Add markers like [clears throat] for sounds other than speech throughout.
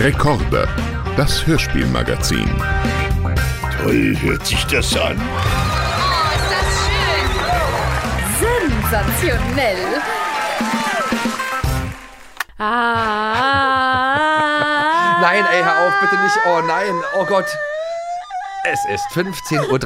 Rekorde, das Hörspielmagazin. Toll hört sich das an. Oh, ist das schön! Sensationell! Ah! Nein, ey, hör auf, bitte nicht. Oh nein, oh Gott. Es ist 15.30 Uhr,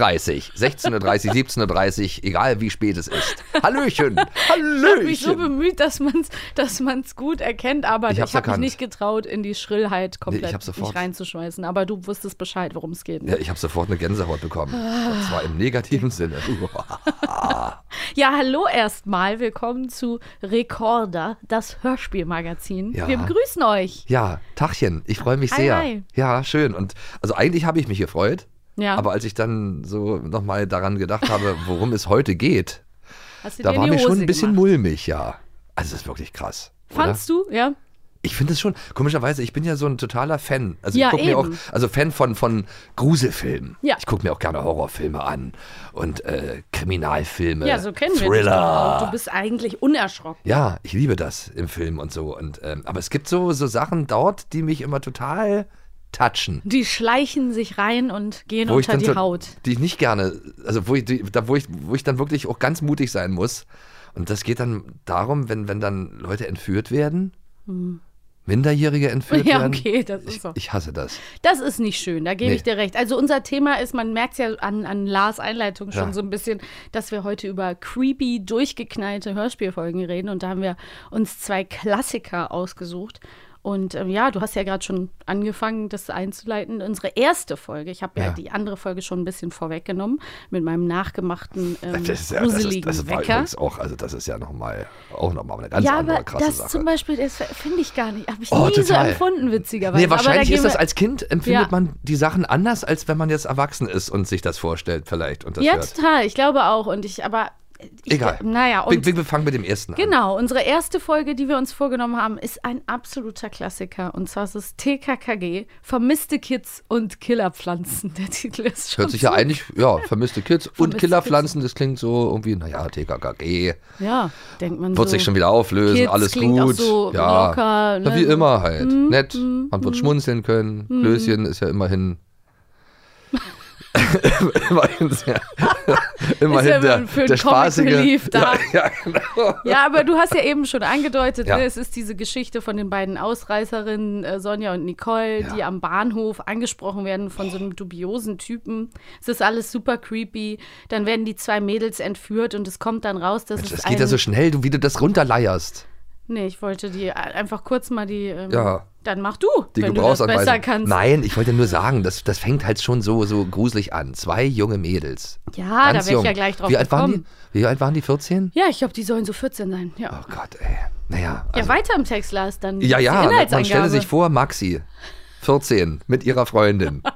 16.30 Uhr, 17.30 Uhr, egal wie spät es ist. Hallöchen, Ich habe mich so Hallöchen. bemüht, dass man es dass man's gut erkennt, aber Ich ich, habe mich nicht getraut, in die Schrillheit komplett sofort- mich reinzuschmeißen. Aber du wusstest Bescheid, worum es geht. Ja, ich habe sofort eine Gänsehaut bekommen. Und zwar im negativen [laughs] Sinne. [laughs] Ja, hallo erstmal. Willkommen zu Rekorder, das Hörspielmagazin. Ja. Wir begrüßen euch. Ja, Tachchen, ich freue mich Hi, sehr. hi. Ja, schön. Und also eigentlich habe ich mich gefreut, Ja. aber als ich dann so nochmal daran gedacht habe, worum es heute geht, da war mir schon ein bisschen gemacht? mulmig, ja. Also das ist wirklich krass. oder? Fandst du? Ja. Ich finde es schon, komischerweise, ich bin ja so ein totaler Fan. Also Ja, ich gucke mir auch, also Fan von, von Gruselfilmen. Ja. Ich gucke mir auch gerne Horrorfilme an und äh, Kriminalfilme. Ja, so kennen wir dich Thriller. auch. Du bist eigentlich unerschrocken. Ja, ich liebe das im Film und so. Und, ähm, aber es gibt so, so Sachen dort, die mich immer total touchen. Die schleichen sich rein und gehen Wo ich unter die so, Haut. Die ich nicht gerne, also wo ich, die, da, wo, ich, wo ich dann wirklich auch ganz mutig sein muss. Und das geht dann darum, wenn, wenn dann Leute entführt werden, Minderjährige entführt Hm. [laughs] Ja, werden. okay, das ist ich, so. ich hasse das. Das ist nicht schön, da gebe Nee. ich dir recht. Also unser Thema ist, man merkt es ja an, an Lars Einleitung schon Ja. so ein bisschen, dass wir heute über creepy, durchgeknallte Hörspielfolgen reden. Und da haben wir uns zwei Klassiker ausgesucht. Und ähm, ja, du hast ja gerade schon angefangen, das einzuleiten. Unsere erste Folge, ich habe ja. Ja. die andere Folge schon ein bisschen vorweggenommen mit meinem nachgemachten ähm, Das, ist ja, das, ist, gruseligen das Wecker. auch, also das ist ja nochmal, auch nochmal eine ganz Ja, andere aber krasse das Sache. zum Beispiel, das finde ich gar nicht, habe ich Oh, nie so total. empfunden, witzigerweise. Nee, wahrscheinlich da ist das als Kind, empfindet Ja. man die Sachen anders, als wenn man jetzt erwachsen ist und sich das vorstellt vielleicht und das Ja, hört. total. Ich glaube auch. Und ich, aber. Ich, Egal. Naja, Wir, und wir, wir fangen mit dem ersten an. genau, unsere erste Folge, die wir uns vorgenommen haben, ist ein absoluter Klassiker. Und zwar ist es TKKG, Vermisste Kids und Killerpflanzen. Der Titel ist schon. Hört sich ja eigentlich, ja, vermisste Kids und Killerpflanzen, das klingt so irgendwie, naja, TKKG, Ja, denkt man wird so. sich schon wieder auflösen, Kids alles gut. so ja, locker, Na, ne, wie so- immer halt. Mhm, Nett, man wird schmunzeln können. Mhm. Klößchen ist ja immerhin. [laughs] immerhin sehr, immerhin ja der, für der spaßige. Relief da. Ja, ja, genau. Ja, aber du hast ja eben schon angedeutet, Ja. ne, es ist diese Geschichte von den beiden Ausreißerinnen, äh, Sonja und Nicole, die am Bahnhof angesprochen werden von so einem dubiosen Typen. Es ist alles super creepy. Dann werden die zwei Mädels entführt und es kommt dann raus, dass Mensch, es das geht ja so schnell, du, wie du das runterleierst. Nee, ich wollte die äh, einfach kurz mal die. Ähm, Ja. Dann mach du, Die wenn du das besser kannst. Nein, ich wollte nur sagen, das, das fängt halt schon so, so gruselig an. Zwei junge Mädels. Ja, da wäre ich ja gleich drauf Wie alt waren gekommen. die? Wie alt waren die? 14? Ja, ich glaube, die sollen so 14 sein. Ja. Oh Gott, ey. Naja. ja, Also, weiter im Text, Lars, dann. ja, ja, man stelle sich vor, Maxi, 14, mit ihrer Freundin. [laughs]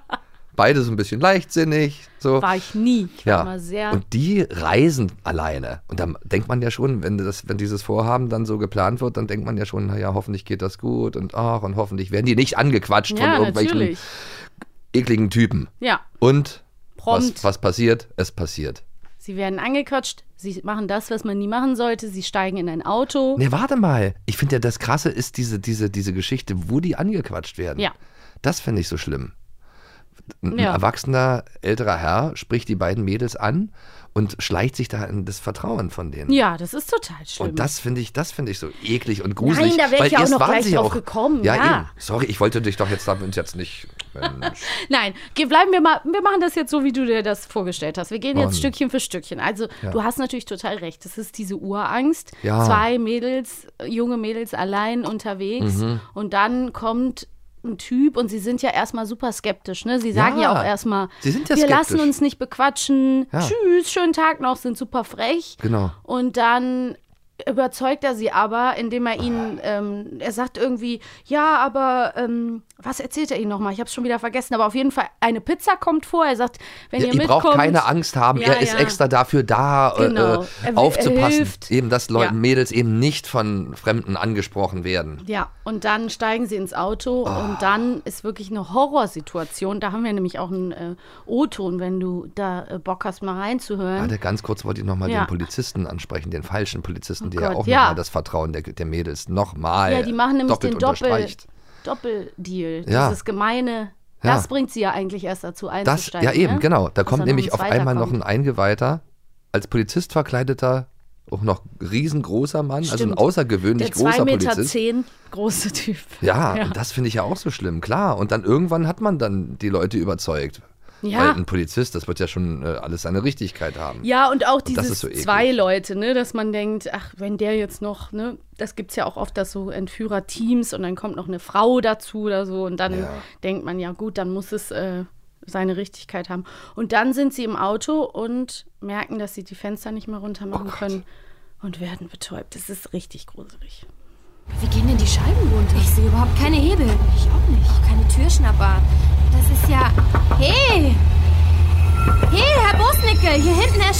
Beide so ein bisschen leichtsinnig. So. War ich nie. Ich war Ja. immer sehr. Und die reisen alleine. Und dann denkt man ja schon, wenn, das, wenn dieses Vorhaben dann so geplant wird, dann denkt man ja schon, naja, hoffentlich geht das gut und ach, und hoffentlich werden die nicht angequatscht von ja, irgendwelchen natürlich. ekligen Typen. Ja, Und was, was passiert? Es passiert. Sie werden angequatscht, sie machen das, was man nie machen sollte, sie steigen in ein Auto. Nee, warte mal. Ich finde ja, das Krasse ist diese, diese, diese Geschichte, wo die angequatscht werden. Ja. Das finde ich so schlimm. Ein Ja. erwachsener, älterer Herr spricht die beiden Mädels an und schleicht sich da in das Vertrauen von denen. Ja, das ist total schlimm. Und das finde ich, das finde ich so eklig und gruselig. Nein, da wäre weil ich ja auch noch gleich drauf auch, gekommen, Ja, ja. eben. Sorry, ich wollte dich doch jetzt damit jetzt nicht. [laughs] Nein, bleiben wir mal, wir machen das jetzt so, wie du dir das vorgestellt hast. Wir gehen jetzt Mann. Stückchen für Stückchen. Also, Ja. du hast natürlich total recht. Das ist diese Urangst. Ja. Zwei Mädels, junge Mädels allein unterwegs. Mhm. Und dann kommt ein Typ und sie sind ja erstmal super skeptisch. Ne? Sie sagen ja, Ja. auch erstmal, Sie sind ja wir skeptisch. lassen uns nicht bequatschen. Ja. Tschüss, schönen Tag noch, sind super frech. Genau. Und dann überzeugt er sie aber, indem er ihnen, ähm, er sagt irgendwie, ja, aber ähm, was erzählt er ihnen nochmal? Ich habe es schon wieder vergessen, aber auf jeden Fall eine Pizza kommt vor. Er sagt, wenn Ja, ihr ihr mitkommt, braucht keine Angst haben, Ja, er ist ja. extra dafür da, Genau. äh, Er äh, er aufzupassen. hilft. Eben, dass Leute. Mädels eben nicht von Fremden angesprochen werden. Ja, und dann steigen sie ins Auto und dann ist wirklich eine Horrorsituation. Da haben wir nämlich auch einen äh, O-Ton, wenn du da äh, Bock hast, mal reinzuhören. Warte, ganz kurz wollte ich nochmal den Polizisten ansprechen, den falschen Polizisten, Oh der Gott, auch ja. nochmal das Vertrauen der, der Mädels nochmal Ja, die machen nämlich doppelt den Doppel-. Doppeldeal, Ja. dieses gemeine, Ja. das bringt sie ja eigentlich erst dazu Das, einzusteigen. ja eben, ne? genau. Da Dass kommt noch nämlich ein auf einmal noch kommt. ein Eingeweihter, als Polizist verkleideter, auch noch riesengroßer Mann, also ein Stimmt. außergewöhnlich Der 2,10 großer Meter Polizist. zehn große Typ. [laughs] Ja, und das finde ich ja auch so schlimm, klar. Und dann irgendwann hat man dann die Leute überzeugt. Ja. Weil ein Polizist, das wird ja schon äh, alles seine Richtigkeit haben. Ja, und auch das ist dieses so zwei Leute, ne, dass man denkt, ach, wenn der jetzt noch, ne, das gibt es ja auch oft, dass so Entführer-Teams und dann kommt noch eine Frau dazu oder so und dann Ja. denkt man, ja gut, dann muss es äh, seine Richtigkeit haben. Und dann sind sie im Auto und merken, dass sie die Fenster nicht mehr runter machen Oh können und werden betäubt. Das ist richtig gruselig. Wie gehen denn die Scheiben runter? Ich sehe überhaupt keine Hebel. Ich auch nicht. Auch keine Türschnapper.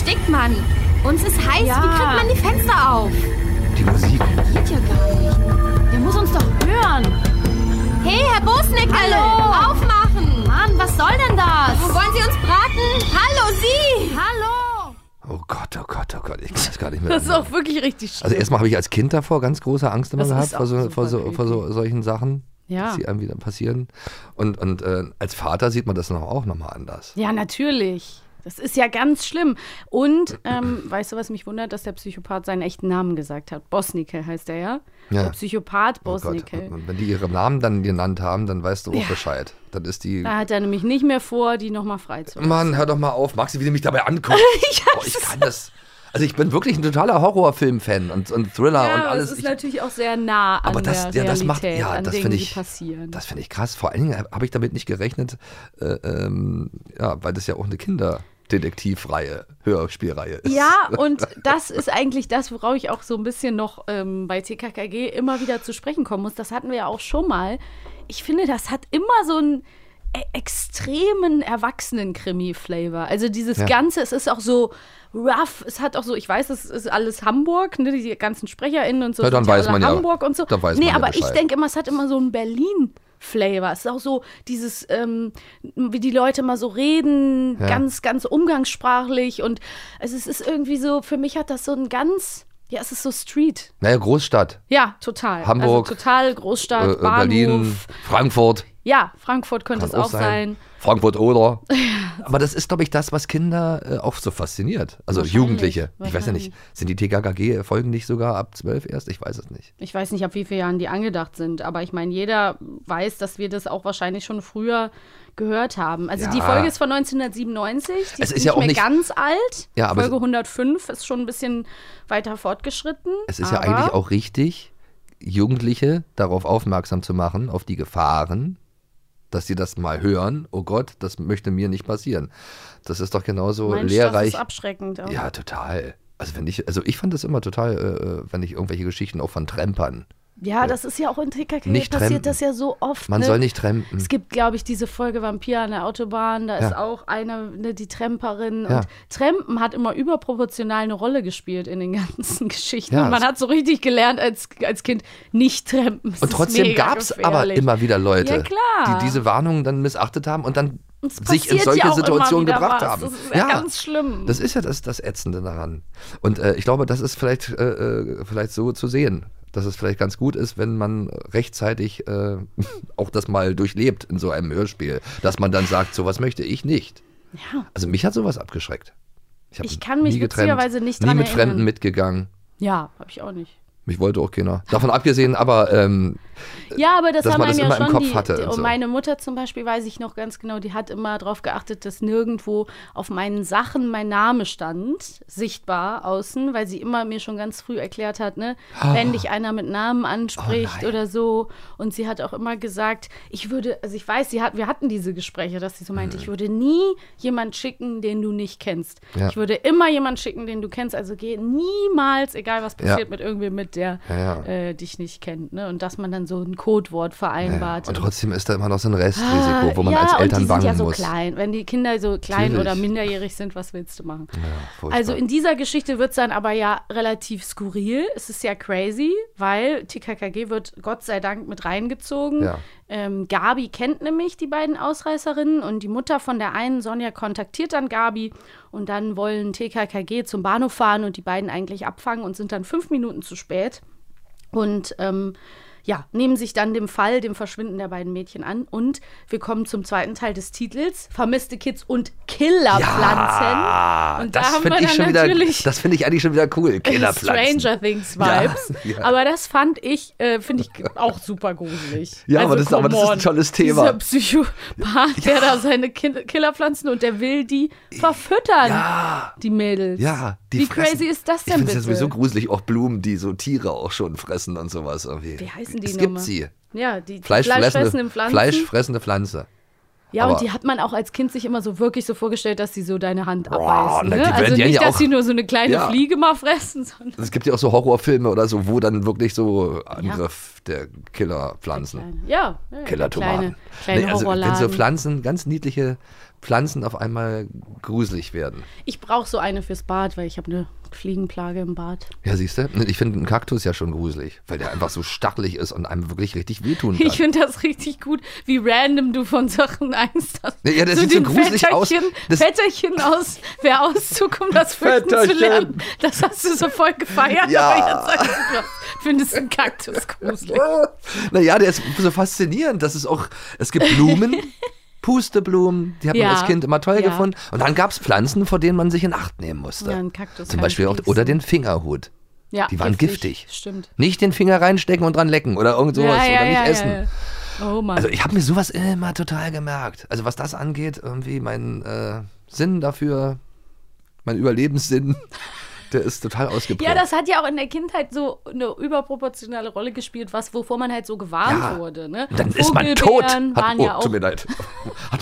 Erstickt man. Uns ist heiß. Ja. Wie kriegt man die Fenster auf? Die Musik. Geht ja gar nicht. Der muss uns doch hören. Hey, Herr Bosnicke! Hallo! Aufmachen! Mann, was soll denn das? Wollen Sie uns braten? Hallo, Sie! Hallo! Oh Gott, oh Gott, oh Gott, ich kann das gar nicht mehr. Das ist auch wirklich richtig schlimm. also erstmal habe ich als Kind davor ganz große Angst immer Das gehabt vor so, vor, so, vor so solchen Sachen, Ja. die einem wieder passieren. Und, und äh, als Vater sieht man das noch auch nochmal anders. Ja, natürlich. Das ist ja ganz schlimm. Und ähm, [clears throat] weißt du, was mich wundert, dass der Psychopath seinen echten Namen gesagt hat? Bosnicke heißt er ja. Ja. Der Psychopath Oh. Bosnicke. Und wenn die ihre Namen dann genannt haben, dann weißt du auch Bescheid. Dann ist die. da hat er nämlich nicht mehr vor, die nochmal freizulassen. Mann, hör doch mal auf. Maxi, wie du mich dabei anguckst. [laughs] Boah, ich kann das. Also ich bin wirklich ein totaler Horrorfilm-Fan und, und Thriller ja, und alles. es ist Ich- natürlich auch sehr nah an aber das, der ja, das macht, Realität, ja, an das finde ich, passieren. das finde ich krass. Vor allen Dingen habe ich damit nicht gerechnet, äh, ähm, ja, weil das ja auch eine Kinderdetektivreihe, Hörspielreihe ist. Ja, [laughs] und das ist eigentlich das, worauf ich auch so ein bisschen noch ähm, bei TKKG immer wieder zu sprechen kommen muss. Das hatten wir ja auch schon mal. Ich finde, das hat immer so einen e extremen Erwachsenen-Krimi-Flavor. Also dieses Ja. Ganze, es ist auch so rough. Es hat auch so, ich weiß, es ist alles Hamburg, ne, die ganzen SprecherInnen und so. Ja, dann weiß man ja. Hamburg und so. Dann weiß nee, man ja aber ich Bescheid. denke immer, es hat immer so einen Berlin. Flavor. Es ist auch so dieses, ähm, wie die Leute mal so reden, Ja. ganz, ganz umgangssprachlich und also es ist irgendwie so, für mich hat das so ein ganz, ja, es ist so Street. Naja, Großstadt. Ja, total. Hamburg, Also total Äh, Großstadt, äh, Bahnhof. Berlin, Frankfurt. Ja, Frankfurt könnte Kann es auch sein. Frankfurt oder. Aber das ist, glaube ich, das, was Kinder äh, auch so fasziniert. Also Jugendliche. Ich weiß ja nicht, sind die TKKG-Folgen nicht sogar ab 12 erst? Ich weiß es nicht. Ich weiß nicht, ab wie vielen Jahren die angedacht sind, aber ich meine, jeder weiß, dass wir das auch wahrscheinlich schon früher gehört haben. Also Ja. die Folge ist von 1997, die Es ist, ist ja nicht auch mehr nicht- ganz alt. Ja, Folge es- 105 ist schon ein bisschen weiter fortgeschritten. Es ist ja eigentlich auch richtig, Jugendliche darauf aufmerksam zu machen, auf die Gefahren, dass sie das mal hören. Oh Gott, das möchte mir nicht passieren. Das ist doch genauso Meinst du, das lehrreich. ist abschreckend. Auch? Ja, total. Also wenn ich, also ich fand das immer total, äh, wenn ich irgendwelche Geschichten auch von Trempern. Ja, das ist ja auch in TKKG Nicht passiert trampen. das ja so oft. Man ne? soll nicht trampen. Es gibt, glaube ich, diese Folge Vampir an der Autobahn. Da ist Ja. auch eine, ne, die Tramperin. Ja. Und Trampen hat immer überproportional eine Rolle gespielt in den [laughs] ganzen Geschichten. Ja, und man hat so richtig gelernt als, als Kind, nicht trampen. Das Und ist trotzdem gab es aber immer wieder Leute, die diese Warnungen dann missachtet haben und dann sich in solche ja Situationen gebracht was. haben. Das ist ja ganz schlimm. Das ist ja das, das Ätzende daran. Und äh, ich glaube, das ist vielleicht, äh, äh, vielleicht so zu sehen, dass es vielleicht ganz gut ist, wenn man rechtzeitig äh, [laughs] auch das mal durchlebt in so einem Hörspiel, dass man dann sagt, sowas möchte ich nicht. Ja. Also mich hat sowas abgeschreckt. hab Ich kann mich nie witzigerweise nicht Nie dran mit erinnern. Fremden mitgegangen. Ja, habe ich auch nicht. Mich wollte auch keiner. Davon abgesehen, aber ähm, Ja, aber das dass haben man das ja immer im schon Kopf die, hatte die so. meine Mutter zum Beispiel weiß ich noch ganz genau, die hat immer darauf geachtet, dass nirgendwo auf meinen Sachen mein Name stand, sichtbar außen, weil sie immer mir schon ganz früh erklärt hat, ne, wenn dich einer mit Namen anspricht Oh oder so. Und sie hat auch immer gesagt, ich würde, also ich weiß, sie hat, wir hatten diese Gespräche, dass sie so meinte, ich würde nie jemand schicken, den du nicht kennst. Mhm. Ja. Ich würde immer jemand schicken, den du kennst. Also geh niemals, egal was Ja. passiert, mit irgendwem mit, der Ja, ja. äh, dich nicht kennt. Ne? Und dass man dann so ein Codewort vereinbart. und trotzdem ist da immer noch so ein Restrisiko, Ah, wo man ja, als und Eltern die sind ja so muss. klein. Wenn die Kinder so klein Natürlich. oder minderjährig sind, was willst du machen? also in dieser Geschichte wird es dann aber ja relativ skurril. Es ist ja crazy, weil TKKG wird Gott sei Dank mit reingezogen. Ähm, Gabi kennt nämlich die beiden Ausreißerinnen und die Mutter von der einen, Sonja, kontaktiert dann Gabi und dann wollen TKKG zum Bahnhof fahren und die beiden eigentlich abfangen und sind dann fünf Minuten zu spät. Und ähm, ja, nehmen sich dann dem Fall, dem Verschwinden der beiden Mädchen an. Und wir kommen zum zweiten Teil des Titels: Vermisste Kids und Killerpflanzen. Ja, und da das haben finde ich schon wieder, das finde ich eigentlich schon wieder cool. [laughs] Killerpflanzen. Stranger Things Vibes. Ja, [laughs] ja. Aber das fand ich, äh, finde ich auch super gruselig. [laughs] Ja, aber das ist- aber das ist ein tolles Thema. Dieser Psychopath, der da seine Killerpflanzen und der will die verfüttern, die Mädels. ja. Die Wie fressen- crazy ist das Ich denn es bitte? ja sowieso gruselig, auch Blumen, die so Tiere auch schon fressen und sowas irgendwie. Wie heißen die Es gibt sie. Ja, die Fleischfressende, Pflanzen. Fleischfressende Pflanze. ja, aber- und die hat man auch als Kind sich immer so wirklich so vorgestellt, dass sie so deine Hand Boah, abbeißen. Ne? Also ja nicht, ja dass auch- sie nur so eine kleine Ja. Fliege mal fressen, sondern Es gibt ja auch so Horrorfilme oder so, wo dann wirklich so Angriff der Killerpflanzen. ja, ja Killertomaten. kleine, kleine Nee, also wenn so. Pflanzen, ganz niedliche Pflanzen auf einmal gruselig werden. Ich brauche so eine fürs Bad, weil ich habe eine Fliegenplage im Bad. Ja, siehst du? Ich finde einen Kaktus ja schon gruselig, weil der einfach so stachelig ist und einem wirklich richtig wehtun kann. Ich finde das richtig gut, wie random du von Sachen Angst hast. Ja, der sieht so gruselig aus. Vetterchen, Das- Vetterchen aus Wer Auszug, um das [laughs] Fürchten zu lernen. Das hast du so voll gefeiert, Ja. aber jetzt sagst du, findest einen Kaktus [laughs] gruselig. Naja, der ist so faszinierend. Das ist auch, es gibt Blumen, [laughs] Pusteblumen, die hat Ja. man als Kind immer toll Ja. gefunden. Und dann gab es Pflanzen, vor denen man sich in Acht nehmen musste. Ja, ein Kaktus Zum Beispiel auch, oder den Fingerhut. Ja, die waren giftig. Stimmt. Nicht den Finger reinstecken und dran lecken oder irgend sowas oder nicht essen. Oh Mann. Also ich habe mir sowas immer total gemerkt. Also was das angeht, irgendwie mein äh, Sinn dafür, mein Überlebenssinn, der ist total ausgeprägt. ja, das hat ja auch in der Kindheit so eine überproportionale Rolle gespielt, was wovor man halt so gewarnt Ja. wurde. Ne? dann ist man tot. Hat, oh, ja tut mir leid. [laughs]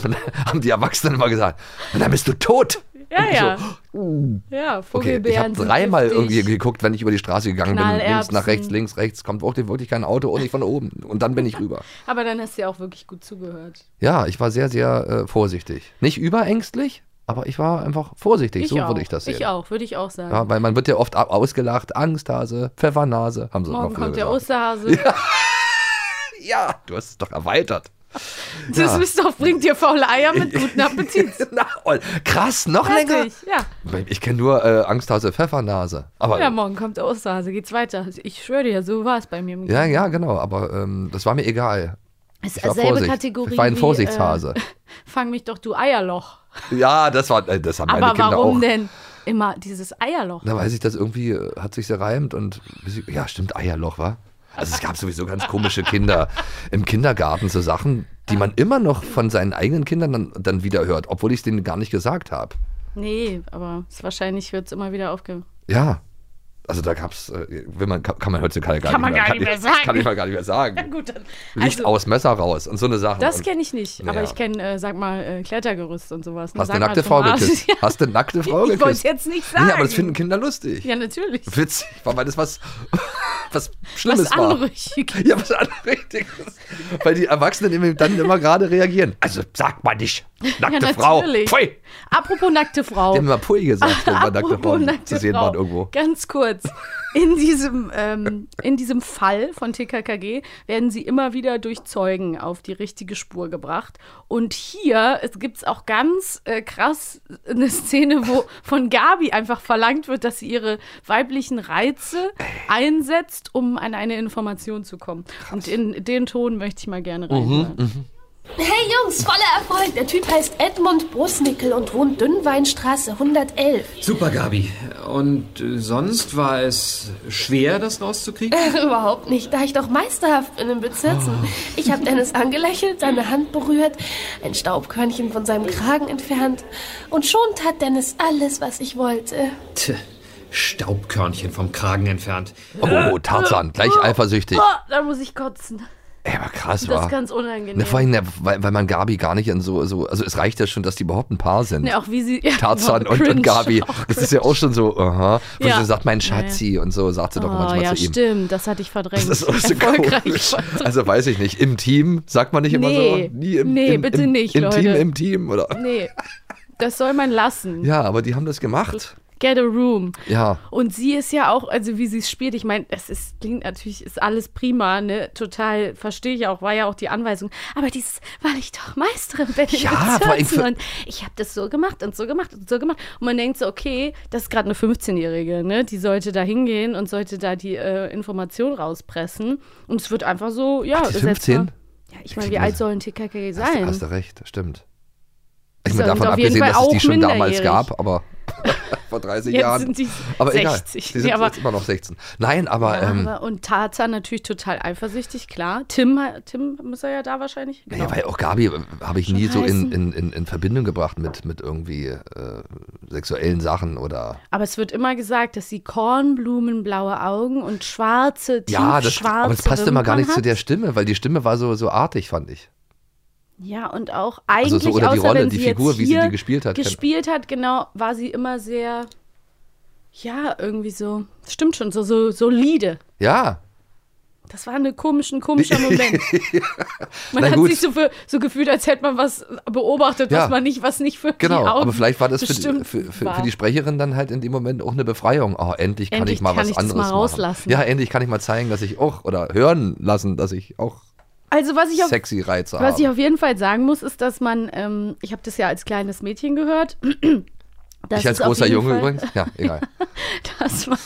Man, haben die Erwachsenen immer gesagt. Und dann bist du tot. Ja, ja. So, Ja, okay, Vogelbeeren ich habe dreimal irgendwie geguckt, wenn ich über die Straße gegangen bin. Links nach rechts, links, rechts. Kommt wirklich, wirklich kein Auto und nicht von oben. Und dann bin ich rüber. [laughs] Aber dann hast du ja auch wirklich gut zugehört. Ja, ich war sehr, sehr äh, vorsichtig. Nicht überängstlich, aber ich war einfach vorsichtig. so auch. würde ich das sehen. Ich auch, würde ich auch sagen. Ja, weil man wird ja oft au- ausgelacht. Angsthase, Pfeffernase, haben sie Morgen kommt der gesagt. Osterhase. [laughs] Ja, du hast es doch erweitert. Das Ja. ist doch, bringt dir faule Eier mit [laughs] guten Appetit. Na, krass, noch länger? Fertig. Ja. Ich kenne nur äh, Angsthase, Pfeffernase. Aber ja, morgen kommt der Osterhase, geht's weiter. Ich schwöre dir, so war es bei mir. Im ja, ja, genau. Aber ähm, das war mir egal. ist ich war selbe Vorsicht. Kategorie Ich war ein wie, Vorsichtshase. Äh, [laughs] fang mich doch, du Eierloch. Ja, das war, äh, das haben meine Aber Kinder warum auch. denn immer dieses Eierloch? Da weiß ich, das irgendwie äh, hat sich gereimt und ja, stimmt, Eierloch, war. Also es gab sowieso ganz komische Kinder im Kindergarten, so Sachen, die man immer noch von seinen eigenen Kindern dann, dann wieder hört, obwohl ich es denen gar nicht gesagt habe. Nee, aber es, wahrscheinlich wird es immer wieder aufge... Ja. Also da gab's, äh, will man, kann, kann man heutzutage gar Kann nicht man mehr, gar nicht mehr sagen. [laughs] Kann ich mal gar nicht mehr sagen. [laughs] Gut, dann, Licht also, aus, Messer raus und so eine Sache. das und, kenne ich nicht, aber Ja. ich kenne, äh, sag mal, äh, Klettergerüst und sowas. Hast du eine nackte Frau geküsst? [laughs] Ja. Hast du eine nackte Frau Ich wollte es geküsst? jetzt nicht sagen. Ja, aber das finden Kinder lustig. Ja, natürlich. Witzig, weil das was, was Schlimmes Was war. Ja, was Anrüchiges. Weil die Erwachsenen dann immer gerade reagieren. Also sag mal nicht, nackte Ja, Frau. Pfui. Apropos nackte Frau. Die haben immer Pui gesagt, wenn man nackte Frauen nackte zu sehen Frau. waren irgendwo. Ganz kurz. In diesem, ähm, in diesem Fall von TKKG werden sie immer wieder durch Zeugen auf die richtige Spur gebracht. Und hier gibt es auch ganz äh, krass eine Szene, wo von Gabi einfach verlangt wird, dass sie ihre weiblichen Reize einsetzt, um an eine Information zu kommen. Und in den Ton möchte ich mal gerne reinhören. Hey Jungs, voller Erfolg. Der Typ heißt Edmund Brusnickel und wohnt Dünnweinstraße 111. Super, Gabi. Und äh, sonst war es schwer, das rauszukriegen? Überhaupt nicht, da ich doch meisterhaft bin im Bezitzen. Ich habe Dennis angelächelt, seine Hand berührt, ein Staubkörnchen von seinem Kragen entfernt. Und schon tat Dennis alles, was ich wollte. Tch, Staubkörnchen vom Kragen entfernt. Oh, Tarzan, gleich eifersüchtig. Oh, da muss ich kotzen. Ey, aber krass Das war. ist ganz unangenehm. Ne, vor allem, weil, weil man Gabi gar nicht in so, so, also es reicht ja schon, dass die überhaupt ein Paar sind. Ne, auch wie sie. Ja, Tarzan und, und Gabi. Das ist ja auch schon so, aha. Wo Ja. sie sagt, mein Ja, ja. Schatzi und so, sagt sie doch Oh, manchmal ja, zu ihm. stimmt, das hatte ich verdrängt. Das ist auch so komisch. Also weiß ich nicht. Im Team sagt man nicht immer Nee. so. Nie im, Nee, im, bitte im, nicht, im Leute. Team, im Team oder. Nee, das soll man lassen. Ja, aber die haben das gemacht. Get a room. Ja. Und sie ist ja auch, also wie sie es spielt, ich meine, es ist, klingt natürlich, ist alles prima, ne? Total, verstehe ich auch, war ja auch die Anweisung. Aber dieses, weil ich doch Meisterin bin in Ja, für- und ich habe das so gemacht und so gemacht und so gemacht. Und man denkt so, okay, das ist gerade eine 15-Jährige, ne? Die sollte da hingehen und sollte da die äh, Information rauspressen. Und es wird einfach so, ja, Ach, die setz 15? mal- Ja, ich meine, wie alt soll ein TKKG Hast, du- sein? hast du recht, stimmt. Ich meine, davon abgesehen, dass es die schon damals gab, aber [laughs] vor 30 Jetzt Jahren. sind die aber 60. egal. Die sind Nee, aber- jetzt immer noch 16. Nein, aber Ja, ähm, aber- und Tarzan natürlich total eifersüchtig, klar. Tim, Tim muss er ja da wahrscheinlich. Genau. Ja, weil auch Gabi äh, habe ich Schon nie so in, heißen. in, in, in Verbindung gebracht mit, mit irgendwie äh, sexuellen Sachen oder. Aber es wird immer gesagt, dass sie kornblumenblaue Augen und schwarze, Ja, das, tiefschwarze aber es passte immer gar nicht Wimpern zu der hat. Stimme, weil die Stimme war so, so artig, fand ich. Ja, und auch eigentlich, Also so, oder die außer Rolle, wenn die sie Figur, wie sie die gespielt hat. Gespielt hat, genau, war sie immer sehr, ja, irgendwie so, stimmt schon, so, so solide. Ja, Das war ein komischer Moment. [laughs] Man hat gut. sich so, für, so gefühlt, als hätte man was beobachtet, Ja. was man nicht, was nicht für genau. die Augen aber vielleicht war das für die, für, für, für die Sprecherin dann halt in dem Moment auch eine Befreiung. Oh, endlich kann Endlich ich mal kann was ich anderes mal rauslassen. machen. Ja, endlich kann ich mal zeigen, dass ich auch, oder hören lassen, dass ich auch Also was ich auf sexy Reize Was ich habe. auf jeden Fall sagen muss, ist, dass man, ähm, ich habe das ja als kleines Mädchen gehört. [clears throat] dass Ich als großer Junge Fall, übrigens. Ja, [laughs] egal. Dass man,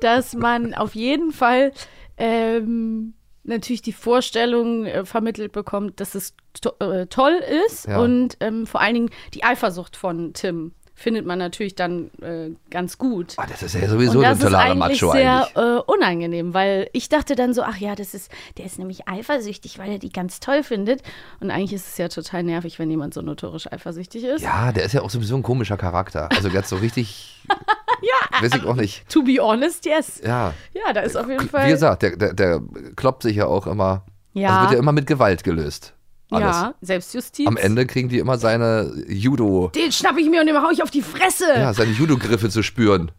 dass man auf jeden Fall ähm, natürlich die Vorstellung äh, vermittelt bekommt, dass es to äh, toll ist Ja. und ähm, vor allen Dingen die Eifersucht von Tim findet man natürlich dann äh, ganz gut. Ah, das ist ja sowieso ein das ist totaler eigentlich Macho sehr eigentlich. Äh, unangenehm, weil ich dachte dann so, ach ja, das ist, der ist nämlich eifersüchtig, weil er die ganz toll findet. Und eigentlich ist es ja total nervig, wenn jemand so notorisch eifersüchtig ist. Ja, der ist ja auch sowieso ein komischer Charakter. Also ganz so richtig. [laughs] ja. Weiß ich auch nicht. To be honest, yes. Ja. Ja, da ist auf jeden Wie Fall. gesagt, der, der, der kloppt sich ja auch immer. Ja. Also wird ja immer mit Gewalt gelöst. Alles. ja, Selbstjustiz. Am Ende kriegen die immer seine Judo, Den schnapp ich mir und dem hau ich auf die Fresse. ja, seine Judo-Griffe zu spüren.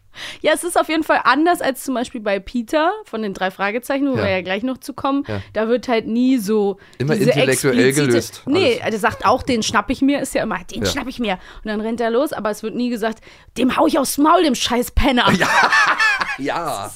Ja, es ist auf jeden Fall anders als zum Beispiel bei Peter von den drei Fragezeichen, wo Ja. wir ja gleich noch zu kommen. Ja. Da wird halt nie so. Immer intellektuell gelöst, Nee, alles. er sagt auch, den schnapp ich mir, ist ja immer, den Ja. schnapp ich mir. Und dann rennt er los, aber es wird nie gesagt, dem hau ich aufs Maul, dem scheiß Penner. Ja. [laughs]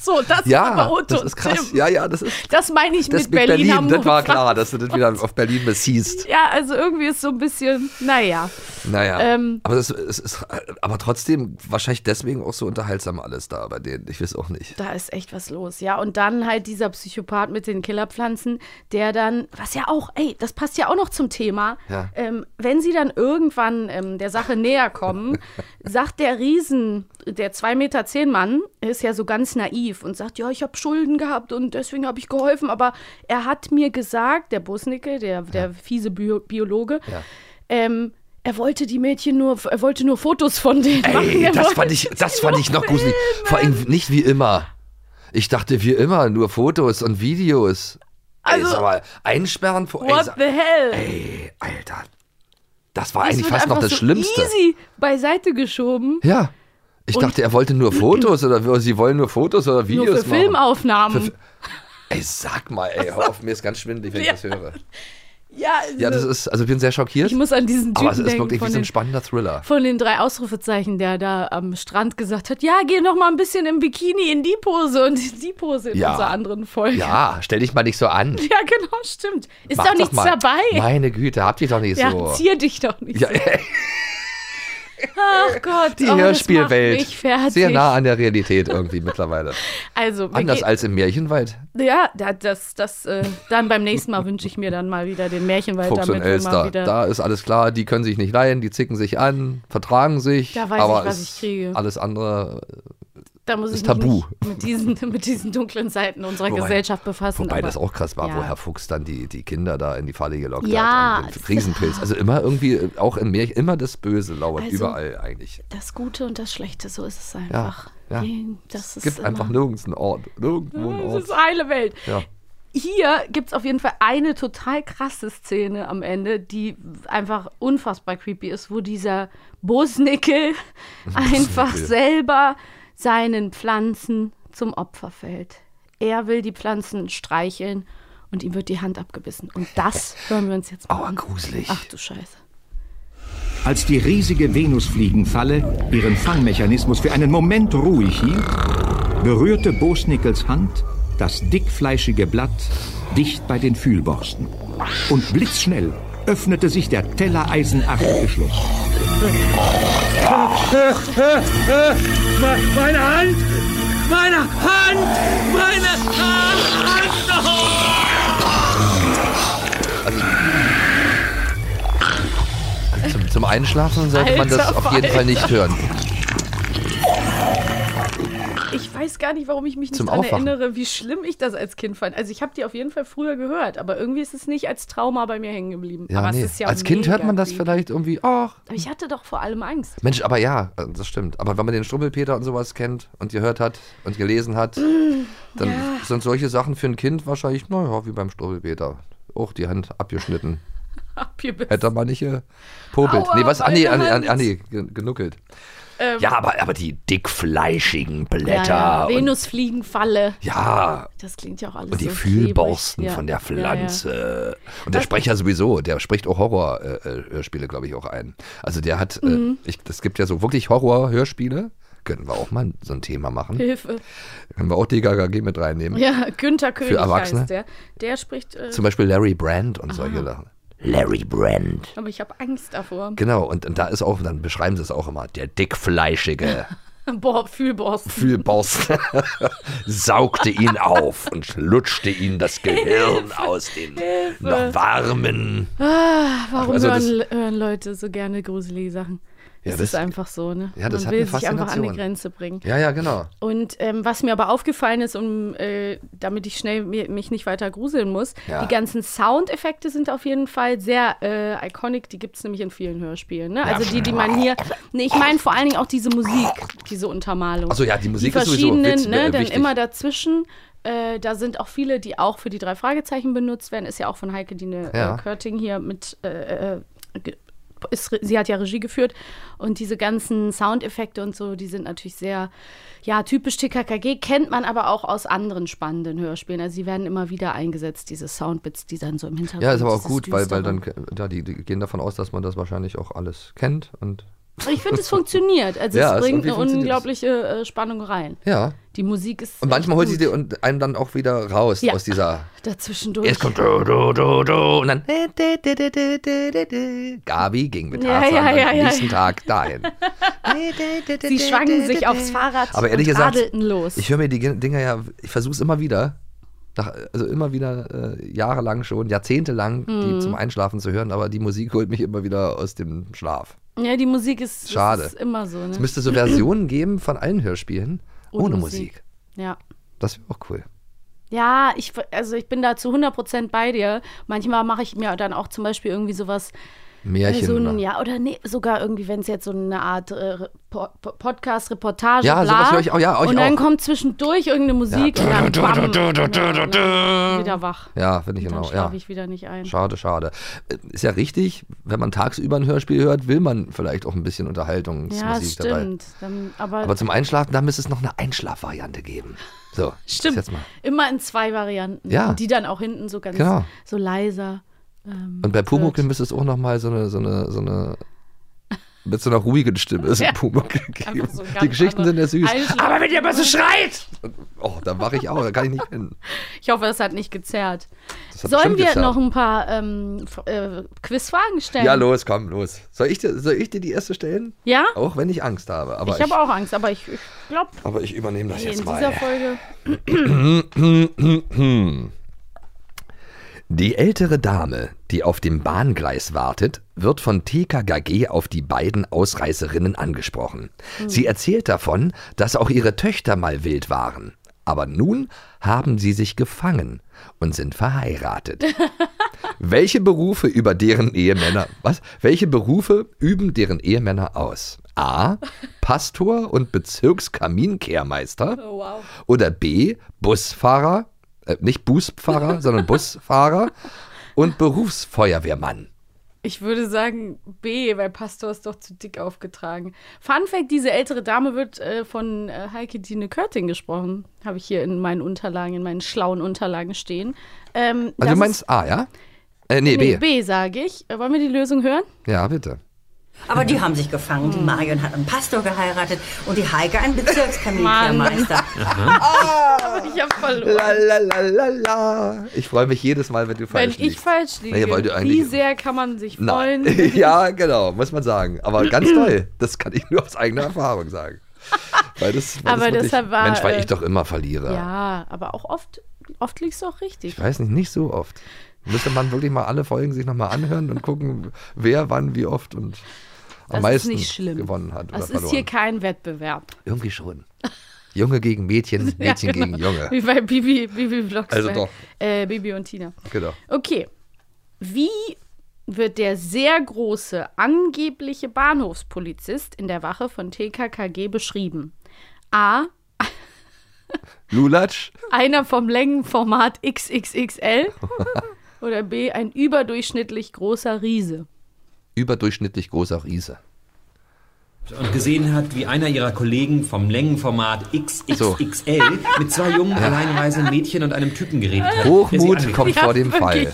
So, das ist Ja, aber Otto das ist krass. Tim. Ja, ja, das ist Das meine ich das mit Berlin, Berlin, das war klar, dass du das wieder auf Berlin beziehst. Ja, also irgendwie ist so ein bisschen, naja. Naja, Ähm. aber, das, es ist, aber trotzdem wahrscheinlich deswegen auch so unterhaltsam alles da bei denen. Ich weiß auch nicht. Da ist echt was los, ja. Und dann halt dieser Psychopath mit den Killerpflanzen, der dann, was ja auch, ey, das passt ja auch noch zum Thema. Ja. Ähm, wenn sie dann irgendwann ähm, der Sache näher kommen, [laughs] sagt der Riesen, der 2,10 Meter zehn Mann, ist ja so ganz naiv und sagt, ja, ich habe Schulden gehabt und deswegen habe ich geholfen. Aber er hat mir gesagt, der Busnicke, der, der fiese Bio Biologe, Ja. ähm, er wollte die Mädchen nur, er wollte nur Fotos von denen machen. Ey, Er das fand ich, das fand ich noch gruselig. Vor allem nicht wie immer. Ich dachte wie immer, nur Fotos und Videos. Also- ey, sag mal, einsperren vor. Ey, What sag- the hell? ey, Alter. Das war Das eigentlich fast noch das so Schlimmste. easy beiseite geschoben. Ja. Ich Und- dachte, er wollte nur Fotos oder sie wollen nur Fotos oder Videos Nur für machen. Filmaufnahmen. Für- Ey, sag mal, ey, hör auf, mir ist ganz schwindelig, wenn ich Ja. das höre. ja, Ja, das also, ist, also ich bin sehr schockiert. ich muss an diesen Typen aber es ist wirklich wie so ein spannender Thriller. von den drei Ausrufezeichen, der da am Strand gesagt hat, ja, geh noch mal ein bisschen im Bikini in die Pose und in die Pose in Ja. unserer anderen Folge. Ja, stell dich mal nicht so an. [laughs] Ja, genau, stimmt. Ist Mach doch nichts mal. dabei. Meine Güte, habt ihr doch nicht ja, so. zier dich doch nicht Ja, so. Ach Gott, die oh, Hörspielwelt. Sehr nah an der Realität irgendwie mittlerweile. Also, Anders als im Märchenwald. Ja, da- das, das, äh, dann beim nächsten Mal wünsche ich mir dann mal wieder den Märchenwald, Fuchs und damit mal Elster. wieder. Da ist alles klar, die können sich nicht leihen, die zicken sich an, vertragen sich. Da weiß aber ich, was ich kriege. Alles andere. Da muss ist ich mich tabu. mit diesen, [laughs] mit diesen dunklen Seiten unserer Wobei- Gesellschaft befassen. Wobei aber das auch krass war, ja. wo Herr Fuchs dann die, die Kinder da in die Falle gelockt Ja, hat. Es- Riesenpilz. Also immer irgendwie, auch im Märchen, immer das Böse lauert Also- überall eigentlich. Das Gute und das Schlechte, so ist es einfach. ja. Die- Das Es gibt einfach nirgends einen Ort. Nirgendwo einen Das Ort. ist heile Welt. Ja. Hier gibt es auf jeden Fall eine total krasse Szene am Ende, die einfach unfassbar creepy ist, wo dieser Bosnickel [laughs] einfach selber seinen Pflanzen zum Opfer fällt. Er will die Pflanzen streicheln und ihm wird die Hand abgebissen. Und das [laughs] hören wir uns jetzt mal Aua, an. gruselig. Ach du Scheiße. Als die riesige Venusfliegenfalle ihren Fangmechanismus für einen Moment ruhig hielt, berührte Bosnickels Hand das dickfleischige Blatt dicht bei den Fühlborsten. Und blitzschnell öffnete sich der tellereisenartige Schluss. Meine Hand! Meine Hand! Meine Hand! Zum, zum Einschlafen sollte man das auf jeden Fall nicht hören. Ich weiß gar nicht, warum ich mich nicht daran erinnere, wie schlimm ich das als Kind fand. Also ich habe die auf jeden Fall früher gehört, aber irgendwie ist es nicht als Trauma bei mir hängen geblieben. Ja, aber nee. es ist ja Als Kind hört man das vielleicht irgendwie, ach, Aber ich hatte doch vor allem Angst. Mensch, aber ja, äh, das stimmt. Aber wenn man den Strubbelpeter und sowas kennt und gehört hat und gelesen hat, dann sind solche Sachen für ein Kind wahrscheinlich, naja, wie beim Strubbelpeter. Auch die Hand abgeschnitten. [laughs] Abgebissen. Hätte mal nicht gepopelt. Aua, nee, was? Ah, nee, ah, nee, ah, genuckelt. Ähm, Ja, aber, aber die dickfleischigen ja, Blätter ja. und, Venusfliegenfalle. ja, Das klingt ja auch alles und die so Fühlborsten klebrig. von Ja, der Pflanze. Und der Das- Sprecher sowieso, der spricht auch Horror-Hörspiele, glaube ich, auch ein. Also der hat, Mhm. äh, es gibt ja so wirklich Horror-Hörspiele. Können wir auch mal so ein Thema machen. Ja. Hilfe. Können wir auch DKKG mit reinnehmen. Ja, Günther König Erwachsene? heißt der. Der spricht, äh, Zum Beispiel Larry Brand und solche Sachen. Larry Brand. aber ich habe Angst davor. Genau, und, und da ist auch, dann beschreiben sie es auch immer, der dickfleischige [laughs] Boah, Fühlborsten. Fühlborsten [laughs] saugte ihn auf und lutschte ihn das [laughs] Gehirn aus den noch warmen. Ah, warum Also das- hören, hören Leute so gerne gruselige Sachen? Ja, das, das- ist einfach so, ne? Ja, das Man will sich einfach an die. Grenze bringen. Ja, ja, genau. Und ähm, was mir aber aufgefallen ist, um, äh, damit ich schnell mich nicht weiter gruseln muss, Ja. die ganzen Soundeffekte sind auf jeden Fall sehr äh, iconic. Die gibt es nämlich in vielen Hörspielen. Ne? Also die, die man hier. Nee, ich meine vor allen Dingen auch diese Musik, diese Untermalung. Achso, ja, die Musik die ist sowieso verschiedenen, witz, ne, äh, dann immer dazwischen. Äh, da sind auch viele, die auch für die drei Fragezeichen benutzt werden. Ist ja auch von Heike Dine Ja. äh, Körting hier mit. Äh, äh, ist, sie hat ja Regie geführt und diese ganzen Soundeffekte und so, die sind natürlich sehr, ja, typisch TKKG, kennt man aber auch aus anderen spannenden Hörspielen. Also sie werden immer wieder eingesetzt, diese Soundbits, die dann so im Hintergrund Ja, ist aber auch gut, weil, weil dann, ja, die, die gehen davon aus, dass man das wahrscheinlich auch alles kennt und Ich finde, es funktioniert. Also Ja, es bringt eine unglaubliche äh, Spannung rein. ja. Die Musik ist. Und manchmal holt sie und einem dann auch wieder raus Ja. aus dieser. [laughs] dazwischendurch. Jetzt kommt du, du, du, du, und dann. Gabi ging mit Tarzan ja, ja, am nächsten. Tag dahin. [laughs] Sie schwangen sich aufs Fahrrad Aber ehrlich und gesagt, los. Ich höre mir die Ge- Dinger ja, ich versuche es immer wieder. Nach, also immer wieder äh, jahrelang schon, jahrzehntelang, Mhm. die zum Einschlafen zu hören, aber die Musik holt mich immer wieder aus dem Schlaf. Ja, die Musik ist, Schade. ist immer so. Ne? Es müsste so Versionen geben von allen Hörspielen ohne, Ohne Musik. Musik. Ja. Das wäre auch cool. Ja, ich, also ich bin da zu 100% bei dir. Manchmal mache ich mir dann auch zum Beispiel irgendwie sowas, Märchen. so ein, ja, oder nee, sogar irgendwie, wenn es jetzt so eine Art äh, Po- Po- Podcast, Reportage, Ja, bla. sowas höre ich auch, ja, euch Und dann auch. kommt zwischendurch irgendeine Musik Ja. und dann bam, ja, wieder wach. Ja, finde ich Und dann genau. schlafe Ja. ich wieder nicht ein. Schade, schade. Äh, Ist ja richtig, wenn man tagsüber ein Hörspiel hört, will man vielleicht auch ein bisschen Ja, Unterhaltungsmusik dabei. stimmt. Dann, aber, Aber zum Einschlafen, da müsste es noch eine Einschlafvariante geben. So, stimmt. Jetzt mal. Immer in zwei Varianten. Ja. Die dann auch hinten so ganz Genau. so leiser. Ähm, Und bei Pumuckl müsste es auch noch mal so eine, so eine, so eine mit so einer ruhigen Stimme so [laughs] Ja. Pumuckl geben. So Die Geschichten sind ja süß. Einschlafen. Aber wenn ihr mal so schreit! Oh, da wache ich auch, da kann ich nicht hin. Ich hoffe, das hat nicht gezerrt. Das hat Sollen wir gezerrt. noch ein paar ähm, äh, Quizfragen stellen? Ja, los, komm, los. Soll ich, dir, soll ich dir die erste stellen? Ja? Auch wenn ich Angst habe. Aber ich habe auch Angst, aber ich, ich glaube, aber ich übernehme das in jetzt dieser mal. Folge. [clears throat] [clears throat] [clears throat] Die ältere Dame, die auf dem Bahngleis wartet, wird von TKKG auf die beiden Ausreißerinnen angesprochen. Sie erzählt davon, dass auch ihre Töchter mal wild waren. Aber nun haben sie sich gefangen und sind verheiratet. [laughs] Welche Berufe über deren Ehemänner, was? Welche Berufe üben deren Ehemänner aus? A. Pastor und Bezirkskaminkehrmeister. Oh, wow. Oder B. Busfahrer, äh, nicht Busfahrer, [laughs] sondern Busfahrer und Berufsfeuerwehrmann. Ich würde sagen B, weil Pastor ist doch zu dick aufgetragen. Fun Fact: Diese ältere Dame wird äh, von äh, Heike Dine Körting gesprochen. Habe ich hier in meinen Unterlagen, in meinen schlauen Unterlagen stehen. Ähm, Also du meinst A, ja? Äh, nee, nee, B. B sage ich. Äh, wollen wir die Lösung hören? Ja, bitte. Aber die haben sich gefangen. Die Marion hat einen Pastor geheiratet und die Heike einen Bezirkskamilitärmeister. Ich hab verloren. La, la, la, la, la. Ich freue mich jedes Mal, wenn du Wenn falsch ich liegst. falsch liege, Nee, weil du wie eigentlich- sehr kann man sich Na, freuen? [laughs] ja, genau, muss man sagen. Aber ganz toll. Das kann ich nur aus eigener Erfahrung sagen. Weil das, weil Aber das wirklich, deshalb war, Mensch, weil äh, ich doch immer verliere. Ja, aber auch oft, oft liegst du auch richtig. Ich weiß nicht, nicht so oft. Müsste man wirklich mal alle Folgen sich nochmal anhören und gucken, wer wann, wie oft und am Das meisten ist nicht schlimm. gewonnen hat Das ist verloren. hier kein Wettbewerb. Irgendwie schon. Junge gegen Mädchen, [laughs] Mädchen Ja, genau. gegen Junge. Wie bei Bibi, Bibi Vlogs. Also doch. Äh, Bibi und Tina. Genau. Okay. Wie wird der sehr große angebliche Bahnhofspolizist in der Wache von TKKG beschrieben? A. [laughs] Lulatsch, Einer vom Längenformat XXXL. [laughs] oder B. Ein überdurchschnittlich großer Riese. Überdurchschnittlich großer Riese. Und gesehen hat, wie einer ihrer Kollegen vom Längenformat XXXL mit zwei jungen, alleinreisenden Mädchen und einem Typen geredet hat. Hochmut kommt Ja, vor dem wirklich. Fall.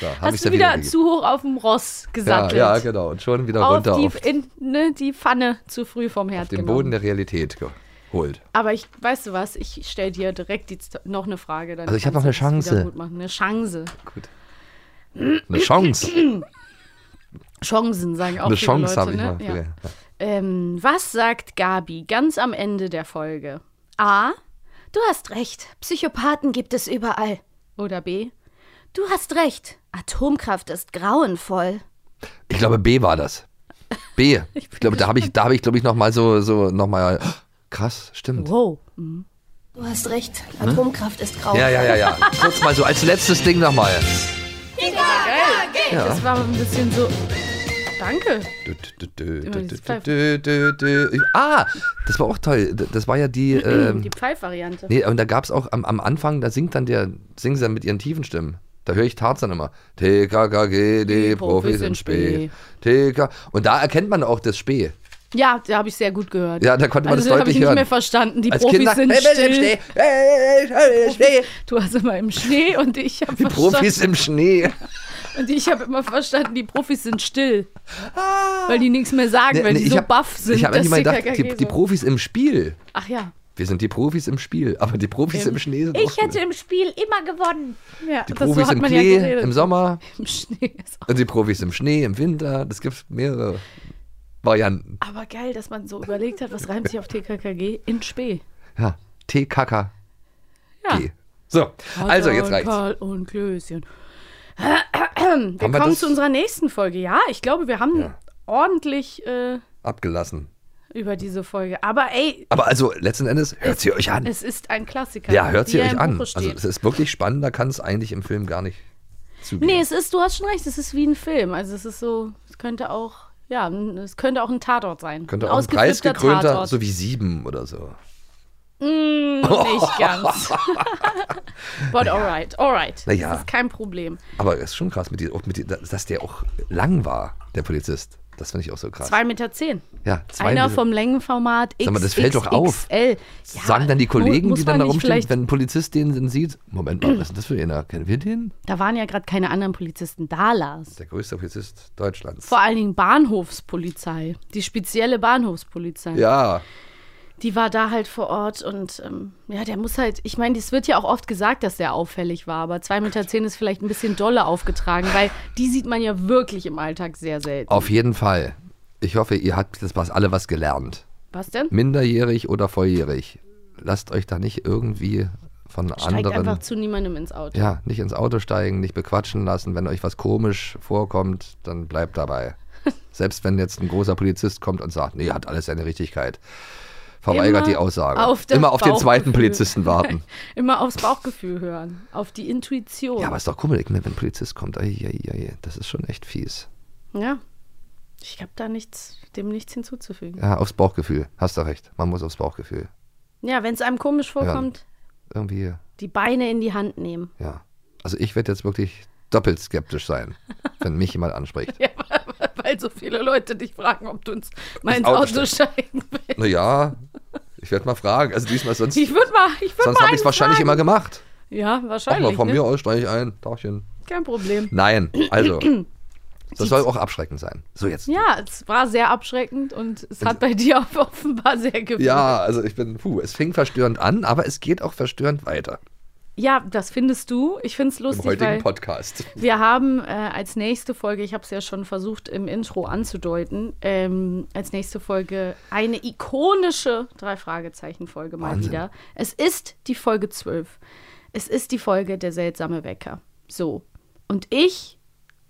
So, Hast du ja wieder gegeben. zu hoch auf dem Ross ja, gesattelt? ja, genau. Und schon wieder Auf runter die, auf, in, ne, die Pfanne zu früh vom Herd auf den genommen. Boden der Realität geholt. Aber ich, weißt du was, ich stelle dir direkt die, noch eine Frage. Dann Also ich hab kannst noch eine das wieder Chance. Gut. Eine Chance. [clears throat] Chancen, sagen auch Eine Chance habe ich ne? mal. Ja. Ja. Ähm, was sagt Gabi ganz am Ende der Folge? A. Du hast recht. Psychopathen gibt es überall. Oder B. Du hast recht. Atomkraft ist grauenvoll. Ich glaube, B war das. B. [laughs] Ich glaube, da habe ich, da habe ich, glaube ich, noch mal so, so noch mal. [gasps] krass, stimmt. Wow. Du hast recht. Atomkraft ist grau. Ja, ja, ja, ja. [laughs] Kurz mal so als letztes Ding noch mal. Das war ein bisschen so. Danke. Ah, das war auch toll. Das war ja die. [clears throat] Ähm, Die Pfeifvariante. nee, und da gab es auch am, am Anfang, da singt dann der, singen sie dann mit ihren tiefen Stimmen. Da höre ich Tarzan immer. TKKG, die Profis im Spee. TK. Und da erkennt man auch das Spee. Ja, da habe ich sehr gut gehört. Ja, da konnte man also, das habe deutlich ich nicht hören. mehr verstanden. Die Als Profis Kinder. sind hey, im still. Schnee. Hey, hey, hey, Schnee. Du hast immer im Schnee und ich habe Die Profis im Schnee. [laughs] Und ich habe immer verstanden, die Profis sind still. Weil die nichts mehr sagen, Nee, weil nee, die so hab- baff sind. Ich habe immer gedacht, TKKG die, die so- Profis im Spiel. Ach ja. Wir sind die Profis im Spiel, aber die Profis im, Schnee sind Ich hätte im Spiel immer gewonnen. ja Die das so Profis hat im man Klee, ja geredet. im Sommer [laughs] Im Schnee ist auch. und die Profis im Schnee, im Winter. Das gibt mehrere Varianten. Aber geil, dass man so überlegt hat, was reimt sich auf TKKG? In Spee. Ja, TKK. Ja. So, also jetzt reicht's. Karl und Klößchen. Wir Haben wir kommen das? zu unserer nächsten Folge. Ja, ich glaube, wir haben Ja. ordentlich äh, Abgelassen. über diese Folge. Aber ey, Aber also letzten Endes, hört sie euch an. es ist ein Klassiker. Ja, hört sie euch an. Also es ist wirklich spannend, da kann es eigentlich im Film gar nicht zugehen. Nee, es ist, du hast schon recht, es ist wie ein Film. Also es ist so, es könnte auch, ja, es könnte auch ein Tatort sein. Könnte auch ein preisgekrönter, Tatort. so wie sieben oder so. Mm, [laughs] nicht ganz. [laughs] But alright, alright. Naja. Das ist kein Problem. Aber es ist schon krass, mit die, mit die, dass der auch lang war, der Polizist. Das finde ich auch so krass. Zwei Meter zehn. ja, zwei Einer Meter. vom Längenformat X. Sag mal, das fällt doch auf. Ja, Sagen dann die Kollegen, die dann da rumstehen, wenn ein Polizist den sieht, Moment mal, was ist denn das für einer? Kennen wir den? Da waren ja gerade keine anderen Polizisten da, Lars. Der größte Polizist Deutschlands. Vor allen Dingen Bahnhofspolizei. Die spezielle Bahnhofspolizei. Ja, Die war da halt vor Ort und ähm, ja, der muss halt, ich meine, es wird ja auch oft gesagt, dass der auffällig war, aber 2,10 Meter zehn ist vielleicht ein bisschen dolle aufgetragen, weil die sieht man ja wirklich im Alltag sehr selten. auf jeden Fall. Ich hoffe, ihr habt das was, alle was gelernt. Was denn? Minderjährig oder volljährig. Lasst euch da nicht irgendwie von Steigt anderen. einfach zu niemandem ins Auto. Ja, nicht ins Auto steigen, nicht bequatschen lassen. Wenn euch was komisch vorkommt, dann bleibt dabei. [laughs] Selbst wenn jetzt ein großer Polizist kommt und sagt, nee, hat alles seine Richtigkeit. Verweigert Immer die Aussage. auf Immer auf den zweiten. Polizisten warten. [laughs] Immer aufs Bauchgefühl hören, auf die Intuition. Ja, aber ist doch komisch, wenn ein Polizist kommt. Ei, ei, ei, das ist schon echt fies. Ja. Ich habe da nichts, dem nichts hinzuzufügen. Ja, aufs Bauchgefühl. Hast du recht. Man muss aufs Bauchgefühl. Ja, wenn es einem komisch vorkommt, Irgendwie, die Beine in die Hand nehmen. ja. Also ich werde jetzt wirklich doppelt skeptisch sein, wenn mich jemand anspricht. [laughs] Ja, weil so viele Leute dich fragen, ob du uns mal ins Auto Auto steigen willst. Naja, ich werde mal fragen. Also diesmal sonst, Ich würde mal, ich würde sonst habe ich es wahrscheinlich immer gemacht. Ja, wahrscheinlich. mal, von ne? mir aus steige ich ein. Tagchen. Kein Problem. Nein, also, [clears throat] Das soll auch abschreckend sein. So jetzt. Ja, es war sehr abschreckend und es hat bei dir auch [laughs] offenbar sehr gewirkt. Ja, also ich bin, puh, es fing verstörend an, aber es geht auch verstörend weiter. Ja, das findest du. Ich finde es lustig, Im heutigen weil Podcast. wir haben äh, als nächste Folge, ich habe es ja schon versucht im Intro anzudeuten, ähm, als nächste Folge eine ikonische Drei-Fragezeichen-Folge mal Wahnsinn. wieder. Es ist die Folge 12. Es ist die Folge Der seltsame Wecker. So. Und ich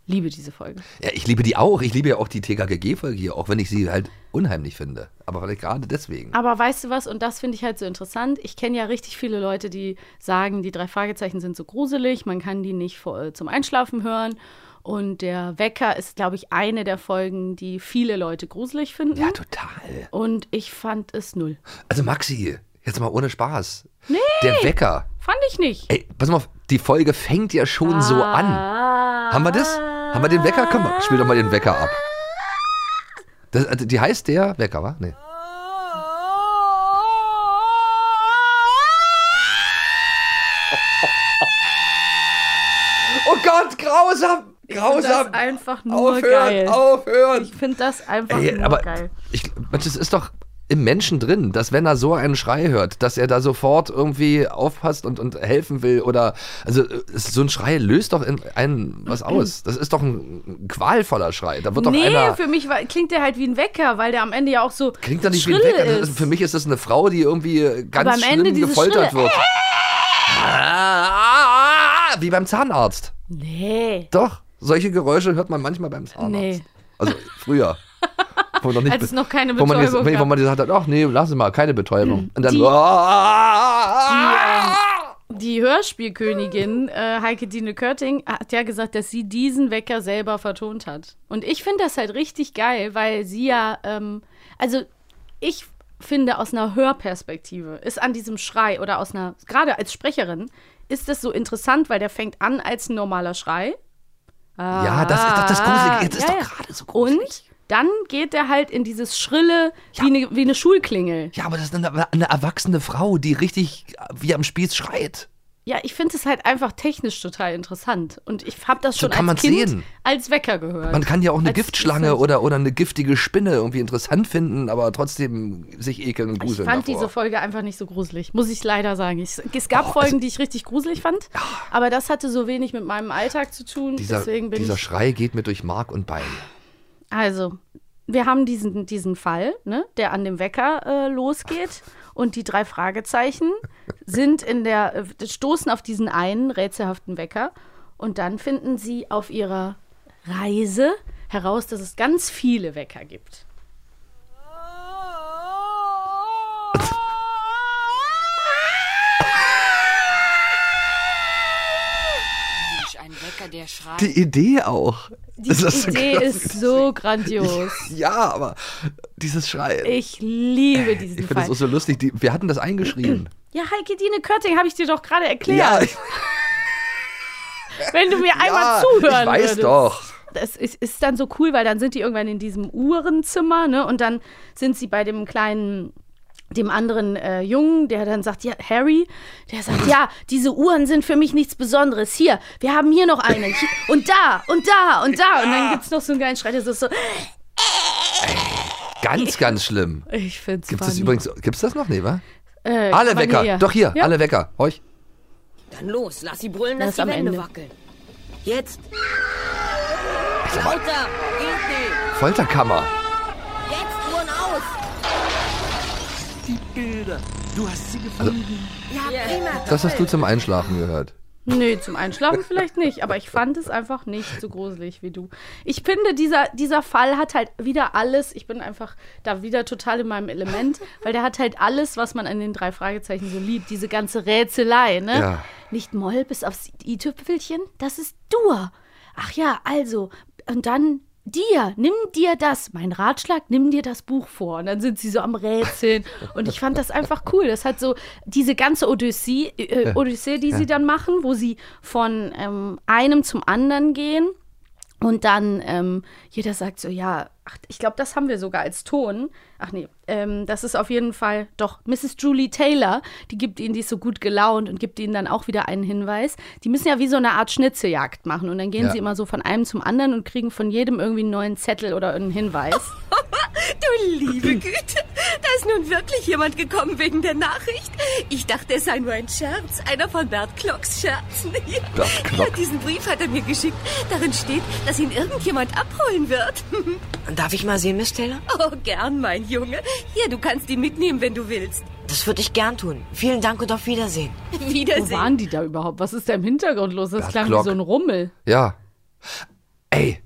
liebe diese Folge. Ja, ich liebe die auch. Ich liebe ja auch die TKGG-Folge hier, auch wenn ich sie halt unheimlich finde. Aber vielleicht gerade deswegen. Aber weißt du was, und das finde ich halt so interessant. Ich kenne ja richtig viele Leute, die sagen, die drei Fragezeichen sind so gruselig, man kann die nicht vor, äh, zum Einschlafen hören. Und der Wecker ist, glaube ich, eine der Folgen, die viele Leute gruselig finden. Ja, total. Und ich fand es null. Also Maxi, jetzt mal ohne Spaß. Nee. Der Wecker. Fand ich nicht. Ey, pass mal auf, die Folge fängt ja schon so Ah. an. Haben wir das? Haben wir den Wecker? Komm, mal, spiel doch mal den Wecker ab. Das, also, die heißt der Wecker, wa? Nee. Oh Gott, grausam! Ich finde das Grausam! einfach nur Aufhören, geil. aufhören! Ich finde das einfach Ey, nur aber geil. ich, es ist doch im Menschen drin, dass wenn er so einen Schrei hört, dass er da sofort irgendwie aufpasst und, und helfen will oder also äh, so ein Schrei löst doch in einen was [clears throat] aus. Das ist doch ein qualvoller Schrei. Da wird doch Nee, einer für mich war, klingt der halt wie ein Wecker, weil der am Ende ja auch so klingt doch nicht wie ein Wecker. Ist. für mich ist das eine Frau, die irgendwie ganz Ende schlimm dieses gefoltert Schrille. wird. Wie beim Zahnarzt. Nee. Doch, solche Geräusche hört man manchmal beim Zahnarzt. Nee. Also früher. Wo, noch nicht Als es noch keine wo man, jetzt, wo man gesagt hat, ach nee, lass es mal, keine Betäubung. Und dann Die- Ah! Die Hörspielkönigin äh, Heike Dine Körting hat ja gesagt, dass sie diesen Wecker selber vertont hat. Und ich finde das halt richtig geil, weil sie ja, ähm, also ich finde aus einer Hörperspektive ist an diesem Schrei oder aus einer, gerade als Sprecherin, ist das so interessant, weil der fängt an als ein normaler Schrei. Ja, das ist doch das Gruselige. Jetzt ist Ja, doch ja. gerade so gruselig. Und dann geht er halt in dieses Schrille, wie, eine, wie eine Schulklingel. Ja, aber das ist eine, eine erwachsene Frau, die richtig wie am Spieß schreit. Ja, ich finde es halt einfach technisch total interessant. Und ich habe das So schon kann als Kind sehen. als Wecker gehört. Man kann ja auch eine Als- Giftschlange oder, oder eine giftige Spinne irgendwie interessant finden, aber trotzdem sich ekeln und Ich gruseln fand davor. diese Folge einfach nicht so gruselig, muss ich leider sagen. Ich, es gab Folgen, die ich richtig gruselig fand, aber das hatte so wenig mit meinem Alltag zu tun. dieser deswegen bin dieser ich. Schrei geht mir durch Mark und Bein. Also, wir haben diesen, diesen Fall, ne, der an dem Wecker äh, losgeht. Und die drei Fragezeichen sind in der, äh, stoßen auf diesen einen rätselhaften Wecker. Und dann finden sie auf ihrer Reise heraus, dass es ganz viele Wecker gibt. Ein Wecker, der schreit. Die Idee auch. Die ist so Idee krass. ist so grandios. [laughs] Ja, aber dieses Schreien. Ich liebe diesen Ich finde das auch so lustig. Die, wir hatten das eingeschrieben. [clears throat] Ja, Heike Dine Körting habe ich dir doch gerade ja, erklärt. ich, [laughs] Wenn du mir einmal ja, zuhören ich weiß würdest. doch. Das ist, ist dann so cool, weil dann sind die irgendwann in diesem Uhrenzimmer, ne? Und dann sind sie bei dem kleinen, dem anderen äh, Jungen, der dann sagt, ja, Harry, der sagt, ja, diese Uhren sind für mich nichts Besonderes. Hier, wir haben hier noch eine. Hier, und da, und da, und da. Und dann gibt es noch so einen geilen Schrei, das ist so, Ganz, ganz schlimm. ich find's Gibt es funny. übrigens, gibt's das noch? Nee, wa? Äh, Alle Wecker. nee, Doch hier, ja. alle Wecker. Horch. Dann los, lass sie brüllen, Das dass ist die am Wände Ende. wackeln. Jetzt. Lauter, geht nicht. Folterkammer. Bilder. Du hast sie gefunden. Ja, prima. Das hast du zum Einschlafen gehört. Nee, zum Einschlafen vielleicht nicht, aber ich fand es einfach nicht so gruselig wie du. Ich finde, dieser, dieser Fall hat halt wieder alles, ich bin einfach da wieder total in meinem Element, weil der hat halt alles, was man an den drei Fragezeichen so liebt, diese ganze Rätselei, ne? Ja. Nicht Moll bis aufs i-Tüpfelchen, das ist Dur. Ach ja, also, und dann dir, nimm dir das, mein Ratschlag, nimm dir das Buch vor. Und dann sind sie so am Rätseln. [laughs] Und ich fand das einfach cool. Das hat so diese ganze Odyssee, äh, Odyssee die sie dann machen, wo sie von ähm, einem zum anderen gehen. Und dann ähm, jeder sagt so, ja, ach, ich glaube, das haben wir sogar als Ton. Ach nee, ähm, das ist auf jeden Fall doch Mrs. Julie Taylor, die gibt ihnen, die ist so gut gelaunt und gibt ihnen dann auch wieder einen Hinweis. Die müssen ja wie so eine Art Schnitzeljagd machen und dann gehen Ja. sie immer so von einem zum anderen und kriegen von jedem irgendwie einen neuen Zettel oder einen Hinweis. [laughs] Du liebe Güte, da ist nun wirklich jemand gekommen wegen der Nachricht. Ich dachte, es sei nur ein Scherz, einer von Bert Klocks Scherzen. Bert Klock. Diesen Brief hat er mir geschickt. Darin steht, dass ihn irgendjemand abholen wird. Darf ich mal sehen, Miss Taylor? Oh, gern, mein Junge. Hier, du kannst ihn mitnehmen, wenn du willst. Das würde ich gern tun. Vielen Dank und auf Wiedersehen. Wo waren die da überhaupt? Was ist da im Hintergrund los? Das Bert klang Klock. wie so ein Rummel. Ja. Ey,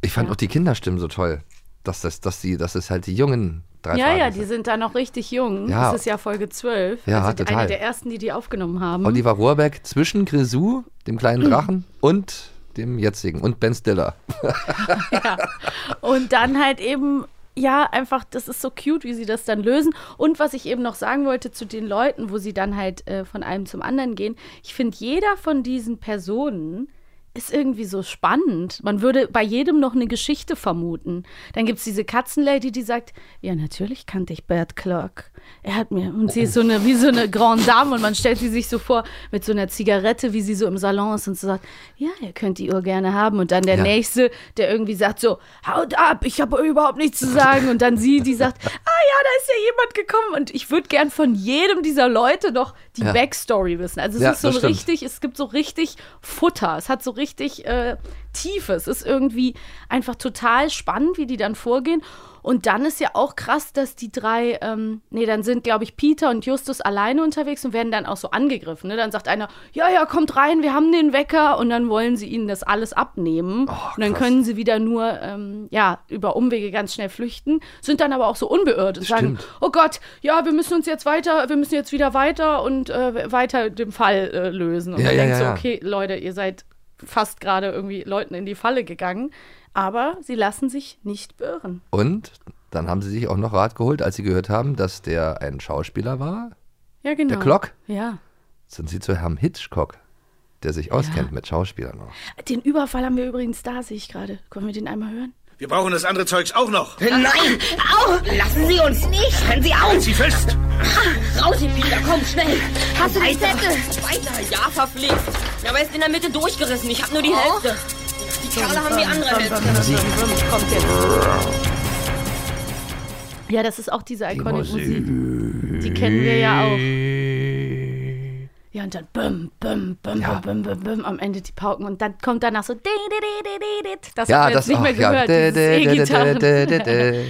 ich fand auch die Kinderstimmen so toll. Dass das, dass die, dass es halt die jungen drei ja, ja, Fragen die sind. sind da noch richtig jung. Ja. Das ist ja Folge 12. Ja, also die- total. eine der ersten, die die aufgenommen haben. Oliver Rohrbeck zwischen Grisou, dem kleinen Drachen, [clears throat] und dem jetzigen. Und Ben Stiller. [laughs] Und dann halt eben, ja, einfach, das ist so cute, wie sie das dann lösen. Und was ich eben noch sagen wollte zu den Leuten, wo sie dann halt äh, von einem zum anderen gehen, ich finde, jeder von diesen Personen ist irgendwie so spannend. Man würde bei jedem noch eine Geschichte vermuten. Dann gibt es diese Katzenlady, die sagt, ja, natürlich kannte ich Bert Clark. Er hat mir, und sie ist so eine, wie so eine Grande Dame und man stellt sie sich so vor mit so einer Zigarette, wie sie so im Salon ist und so sagt, ja, ihr könnt die Uhr gerne haben. Und dann der Ja. Nächste, der irgendwie sagt so, haut ab, ich habe überhaupt nichts zu sagen. Und dann sie, die sagt, ah ja, da ist ja jemand gekommen. Und ich würde gern von jedem dieser Leute noch die Ja. Backstory wissen. Also es Ja, ist so richtig, es gibt so richtig Futter. Es hat so richtig äh, Tiefe. Es ist irgendwie einfach total spannend, wie die dann vorgehen. Und dann ist ja auch krass, dass die drei, ähm, nee, dann sind, glaube ich, Peter und Justus alleine unterwegs und werden dann auch so angegriffen. Ne? Dann sagt einer, ja, ja, kommt rein, wir haben den Wecker. Und dann wollen sie ihnen das alles abnehmen. und dann können sie wieder nur, ähm, ja, über Umwege ganz schnell flüchten, sind dann aber auch so unbeirrt und sagen, Stimmt. oh Gott, ja, wir müssen uns jetzt weiter, wir müssen jetzt wieder weiter und äh, weiter den Fall äh, lösen. Und Ja, man ja, denkt ja, so, okay, Leute, ihr seid fast gerade irgendwie Leuten in die Falle gegangen. Aber sie lassen sich nicht beirren. Und dann haben sie sich auch noch Rat geholt, als sie gehört haben, dass der ein Schauspieler war. Ja, genau. Der Glock? Ja. Sind sie zu Herrn Hitchcock, der sich auskennt mit Schauspielern noch. Den Überfall haben wir übrigens da, sehe ich gerade. Können wir den einmal hören? Wir brauchen das andere Zeugs auch noch. Nein! Au! Lassen Sie uns nicht! Können Sie Halt aus! sie fest! Raus, ihr Peter, komm schnell! Hast du den Weiter, Zettel? Weiter, ja, verflixt. Aber er ist in der Mitte durchgerissen. Ich habe nur die Hälfte. Die Kerle haben die andere Hälfte. Kommt jetzt. Ja, das ist auch diese iconic Musik. Die kennen wir ja auch. Ja, und dann bum, bum, bum, Ja. bum, bum, bum, bum, am Ende die Pauken und dann kommt danach so. Das Ja, haben wir das jetzt nicht mehr ach, ja. gehört. Dä, dä.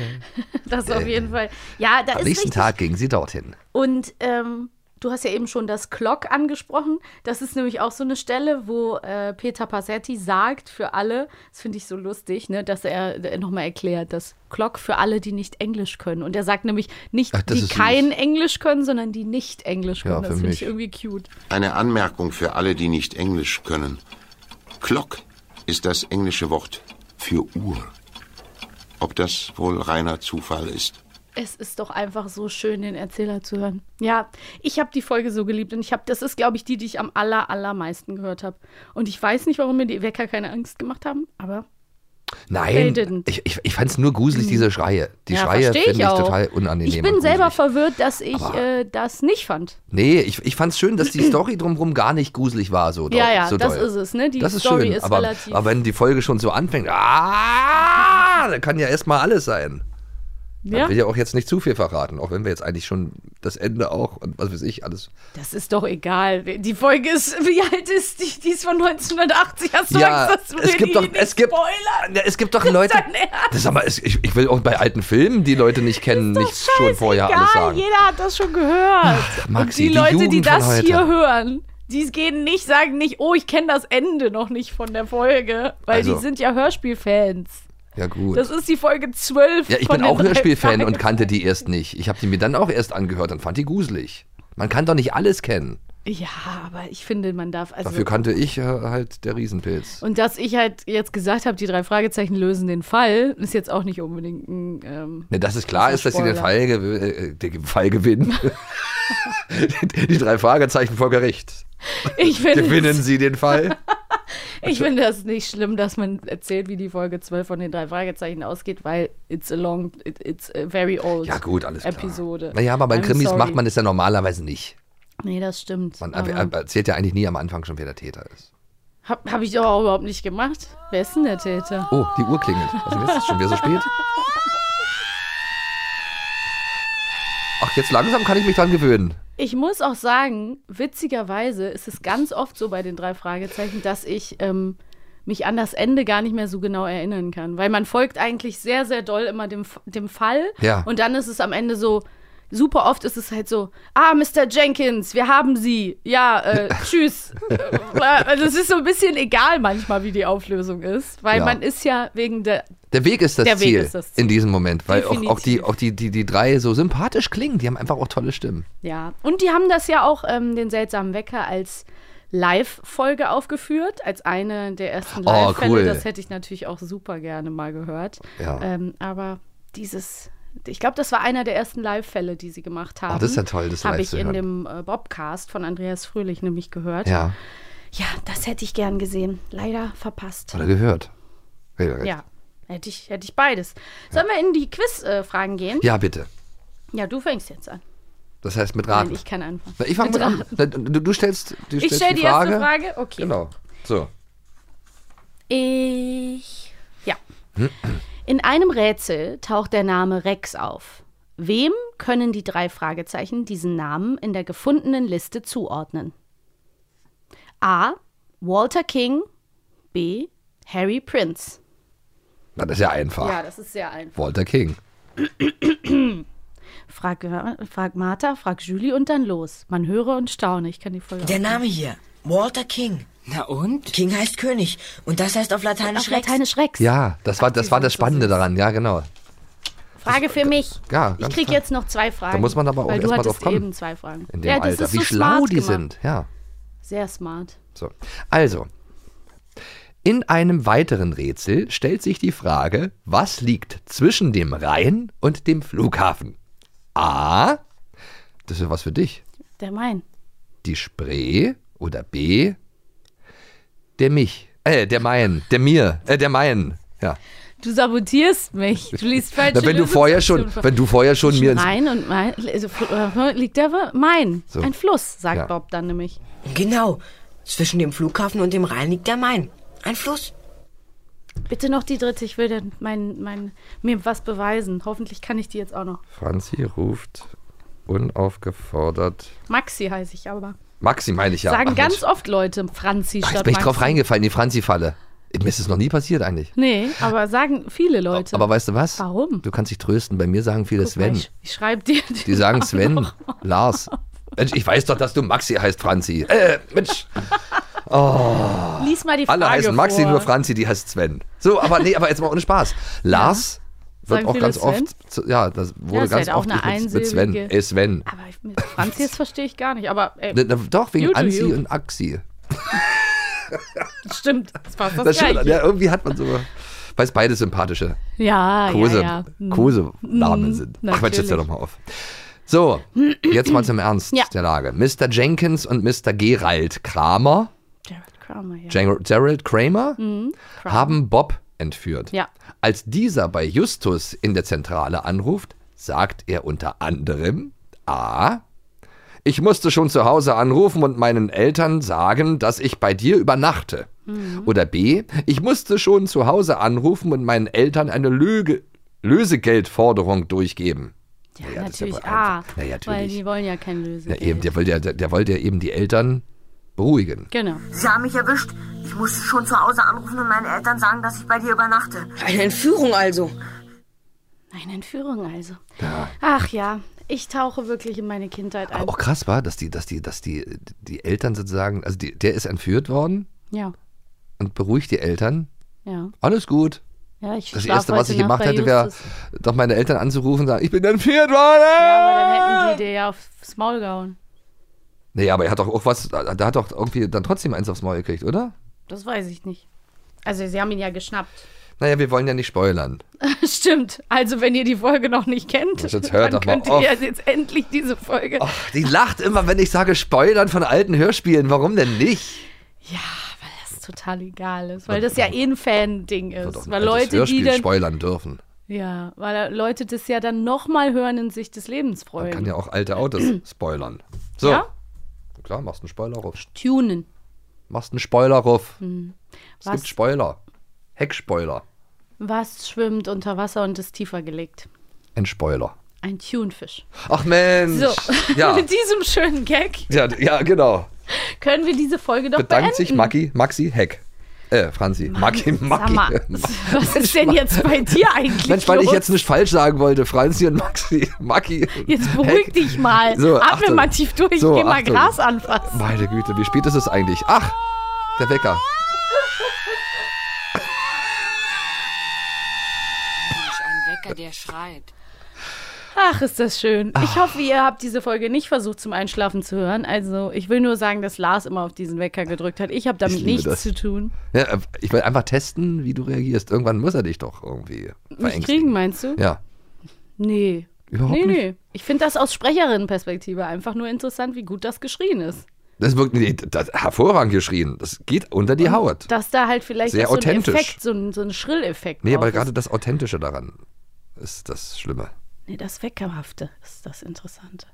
Das auf jeden Fall. Ja, da Am ist nächsten richtig. Tag gingen sie dorthin. Und ähm, du hast ja eben schon das Clock angesprochen. Das ist nämlich auch so eine Stelle, wo äh, Peter Passetti sagt für alle, das finde ich so lustig, ne, dass er äh, nochmal erklärt, das Clock für alle, die nicht Englisch können. Und er sagt nämlich nicht, Ach, die ist süß. kein Englisch können, sondern die nicht Englisch können. Ja, das finde ich irgendwie cute. Eine Anmerkung für alle, die nicht Englisch können. Clock ist das englische Wort für Uhr. Ob das wohl reiner Zufall ist? Es ist doch einfach so schön, den Erzähler zu hören. Ja, ich habe die Folge so geliebt und ich habe, das ist, glaube ich, die, die ich am aller, allermeisten gehört habe. Und ich weiß nicht, warum mir die Wecker keine Angst gemacht haben, aber Nein, ich, ich, ich fand es nur gruselig, diese Schreie. Die Ja, Schreie finde ich auch. total unangenehm. Ich bin selber verwirrt, dass ich äh, das nicht fand. Nee, ich, ich fand es schön, dass die [clears throat] Story drumherum gar nicht gruselig war. So Ja, ja, so das doll. ist es, ne? Die das ist Story schön, ist aber, relativ- aber wenn die Folge schon so anfängt, ah, da kann ja erstmal alles sein. Ja. Ich will ja auch jetzt nicht zu viel verraten, auch wenn wir jetzt eigentlich schon das Ende auch und was weiß ich alles. Das ist doch egal. Die Folge ist, [laughs] wie alt ist die? Die ist von 1980. Hast du ja, Angst, dass wir es gibt die doch, nicht es gibt, spoilern? es gibt doch Leute. Das, sag mal, ich, ich will auch bei alten Filmen, die Leute nicht kennen, nicht schon vorher Egal, alles sagen. jeder hat das schon gehört. Maxi, Und die, die Leute, die Jugend von das heute. hier hören, die gehen nicht, sagen nicht, oh, ich kenne das Ende noch nicht von der Folge. Weil Also. die sind ja Hörspielfans. Ja, gut. Das ist die Folge 12. Ja, ich bin auch Hörspielfan und kannte die erst nicht. Ich habe die mir dann auch erst angehört und fand die gruselig. Man kann doch nicht alles kennen. Ja, aber ich finde, man darf. Also, Dafür kannte ich äh, halt der Riesenpilz. Und dass ich halt jetzt gesagt habe, die drei Fragezeichen lösen den Fall, ist jetzt auch nicht unbedingt ein. Ähm, Ne, dass es klar ist, dass sie den. Fall, gew äh, den Fall gewinnen. [laughs] die drei Fragezeichen vor Gericht. Ich finde- Gewinnen sie den Fall? [laughs] Ich finde das nicht schlimm, dass man erzählt, wie die Folge 12 von den drei Fragezeichen ausgeht, weil it's a long, it, it's a very old Ja, gut, alles klar. Episode. Naja, aber bei I'm Krimis sorry. macht man es ja normalerweise nicht. Nee, das stimmt. Man er- erzählt ja eigentlich nie am Anfang schon, wer der Täter ist. hab, hab ich doch auch überhaupt nicht gemacht. Wer ist denn der Täter? Oh, die Uhr klingelt. Was ist das? Schon wieder so spät? Ach, jetzt langsam kann ich mich dran gewöhnen. Ich muss auch sagen, witzigerweise ist es ganz oft so bei den drei Fragezeichen, dass ich ähm, mich an das Ende gar nicht mehr so genau erinnern kann. Weil man folgt eigentlich sehr, sehr doll immer dem, dem Fall. Ja. Und dann ist es am Ende so, super oft ist es halt so, ah, Mr. Jenkins, wir haben Sie. Ja, äh, [laughs] tschüss. Äh, also es ist so ein bisschen egal manchmal, wie die Auflösung ist. Weil Ja. man ist ja wegen der Der Weg ist das, Der Weg Ziel, ist das Ziel. in diesem Moment, weil auch, auch, die, Definitiv. auch die, die, die drei so sympathisch klingen. Die haben einfach auch tolle Stimmen. Ja, und die haben das ja auch, ähm, den seltsamen Wecker, als Live-Folge aufgeführt, als eine der ersten Oh, Live-Fälle. cool. Das hätte ich natürlich auch super gerne mal gehört. Ja. Ähm, aber dieses, ich glaube, das war einer der ersten Live-Fälle, die sie gemacht haben. Oh, das ist ja toll, das Habe ich in hören. dem äh, Bobcast von Andreas Fröhlich nämlich gehört. Ja, Ja, das hätte ich gern gesehen. Leider verpasst. oder gehört. Ja, Ja, hätte ich, hätte ich beides. Sollen wir in die Quiz-Fragen gehen? ja, bitte. Ja, du fängst jetzt an. Das heißt mit Raten. Nein, ich kann anfangen. Na, ich fange mit an. Raten. Na, Du, du stellst, du Ich stellst stelle die die Frage. erste Frage. Okay. Genau. So. Ich. Ja. [clears throat] [clears throat] In einem Rätsel taucht der Name Rex auf. Wem können die drei Fragezeichen diesen Namen in der gefundenen Liste zuordnen? A. Walter King. B. Harry Prince. Na, das ist ja einfach. Ja, das ist sehr einfach. Walter King. [clears throat] Frag, frag Martha, frag Julie und dann los. Man höre und staune. Ich kann die Folge Der Name hier, Walter King. Na und? King heißt König und das heißt auf Lateinisch Auf Lateinisch Rex. Ja, das war, das war das Spannende daran. Ja, genau. Frage für mich. Ja, ich ganz krieg toll. jetzt noch zwei Fragen. Da muss man aber auch weil du erst mal hattest drauf kommen. eben zwei Fragen. In dem ja, das Alter. ist Wie so schlau smart die gemacht. sind. Ja. Sehr smart. So. Also. In einem weiteren Rätsel stellt sich die Frage, was liegt zwischen dem Rhein und dem Flughafen? A. Das ist was für dich. Der mein. Die Spree oder B. Der mich. Äh, der Main. Der mir. Äh, der Main. Ja. Du sabotierst mich. Du liest falsche Na, wenn du vorher schon, wenn du vorher schon mir Rhein und Main, also, äh, liegt der Main. So. Ein Fluss, sagt Ja. Bob dann nämlich. Genau. Zwischen dem Flughafen und dem Rhein liegt der Main. Ein Fluss. Bitte noch die dritte, ich will dann mein, mein, mir was beweisen. Hoffentlich kann ich die jetzt auch noch. Franzi ruft unaufgefordert. Maxi heiße ich aber. Maxi meine ich ja. Sagen Ach, ganz Mensch. oft Leute Franzi Ach, statt Jetzt bin ich Maxi. drauf reingefallen, die Franzi-Falle. Mir ist es noch nie passiert eigentlich. Nee, aber sagen viele Leute. Aber weißt du was? Warum? Du kannst dich trösten. Bei mir sagen viele Guck mal, Sven. Ich, ich schreibe dir. Die sagen Namen Sven, noch. Lars. Mensch, ich weiß doch, dass du Maxi heißt, Franzi. Äh, Mensch. Oh. Lies mal die Frage Alle heißen Maxi, vor. nur Franzi, die heißt Sven. So, aber nee, aber jetzt mal ohne Spaß. Lars wird Sagen auch ganz oft, ja, das wurde Ja, ist ganz halt auch oft eine mit, mit Sven. Ey, Sven. Aber ich, mit Franzi, das verstehe ich gar nicht. Aber ey, Ne, ne, Doch, wegen Anzi und Axi. [laughs] Stimmt, das war das, Das stimmt, ja, irgendwie hat man so, weil es beide sympathische Ja, Kose, ja, ja. Hm. Kosenamen Hm, sind. Ach Mensch, jetzt hör doch natürlich. mal auf. So, jetzt mal zum Ernst Ja. der Lage. Mr. Jenkins und Mr. Gerald Kramer, Gerald Kramer, ja. Ger- Gerald Kramer, Mhm, Kramer. haben Bob entführt. Ja. Als dieser bei Justus in der Zentrale anruft, sagt er unter anderem A. Ich musste schon zu Hause anrufen und meinen Eltern sagen, dass ich bei dir übernachte. Mhm. Oder B. Ich musste schon zu Hause anrufen und meinen Eltern eine Löge Lösegeldforderung durchgeben. Ja, ja natürlich. wohl ah. Naja, weil natürlich. die wollen ja kein Ja, Lösegeld. eben, der wollte ja, der, der wollte ja eben die Eltern beruhigen. Genau. Sie haben mich erwischt. Ich musste schon zu Hause anrufen und meinen Eltern sagen, dass ich bei dir übernachte. Eine Entführung also. Eine Entführung also. Ja. Ach ja, ich tauche wirklich in meine Kindheit ein. Aber auch krass war, dass die, dass die, dass die, die Eltern sozusagen, also die, der ist entführt worden Ja, und beruhigt die Eltern. ja. Alles gut. Ja, ich Das erste, was ich Nacht gemacht hätte, wäre, doch meine Eltern anzurufen und sagen, ich bin entführt worden. Ja, aber dann hätten die dir ja aufs Maul gehauen. Nee, aber er hat doch auch was, da hat doch irgendwie dann trotzdem eins aufs Maul gekriegt, oder? Das weiß ich nicht. Also, sie haben ihn ja geschnappt. [laughs] Naja, wir wollen ja nicht spoilern. Stimmt. Also, wenn ihr die Folge noch nicht kennt, Jetzt hört dann mal könnt auf. ihr jetzt endlich diese Folge. Die lacht immer, wenn ich sage spoilern von alten Hörspielen. Warum denn nicht? Ja, weil das total egal ist, weil das ja eh ein Fan-Ding ist. Weil Leute, die Hörspiel dann. spoilern dürfen. Ja, weil Leute das ja dann nochmal hören und sich des Lebens freuen. Man kann ja auch alte Autos [clears throat] spoilern. So. Ja? Klar, machst einen Spoiler ruf. Tunen. Machst einen Spoiler ruf. Hm. Es gibt Spoiler. Heckspoiler. Was schwimmt unter Wasser und ist tiefer gelegt? Ein Spoiler. Ein Thunfisch. Ach Mensch. So, [laughs] Ja. [laughs] mit diesem schönen Gag Ja, ja, genau. können wir diese Folge doch Bedankt beenden. sich Maxi, Maxi Heck. Äh, Franzi. Maxi, Sag Maxi. mal, [laughs] was ist denn jetzt bei dir eigentlich Mensch, weil ich los? jetzt nicht falsch sagen wollte, Franzi und Maxi. Maxi. Jetzt beruhig Heck. dich mal. So, Atme Achtung. mal tief durch, So, geh mal Achtung. Gras anfassen. Meine Güte, wie spät ist es eigentlich? Ach, der Wecker. Mensch, ein Wecker, der schreit. Ach, ist das schön. Ich hoffe, ihr habt diese Folge nicht versucht zum Einschlafen zu hören. Also, ich will nur sagen, dass Lars immer auf diesen Wecker gedrückt hat. Ich habe damit Ich nichts das. zu tun. Ja, ich will einfach testen, wie du reagierst. Irgendwann muss er dich doch irgendwie Mich kriegen, meinst du? Ja. Nee. Überhaupt nee, nicht? nee. Ich finde das aus Sprecherinnenperspektive einfach nur interessant, wie gut das geschrien ist. Das ist wirklich nee, das, hervorragend geschrien. Das geht unter die Haut. Dass da halt vielleicht Sehr so ein authentisch. Effekt, so ein, so ein Schrilleffekt Nee, aber gerade das Authentische daran ist das Schlimme. Nee, das Weckerhafte ist das Interessante.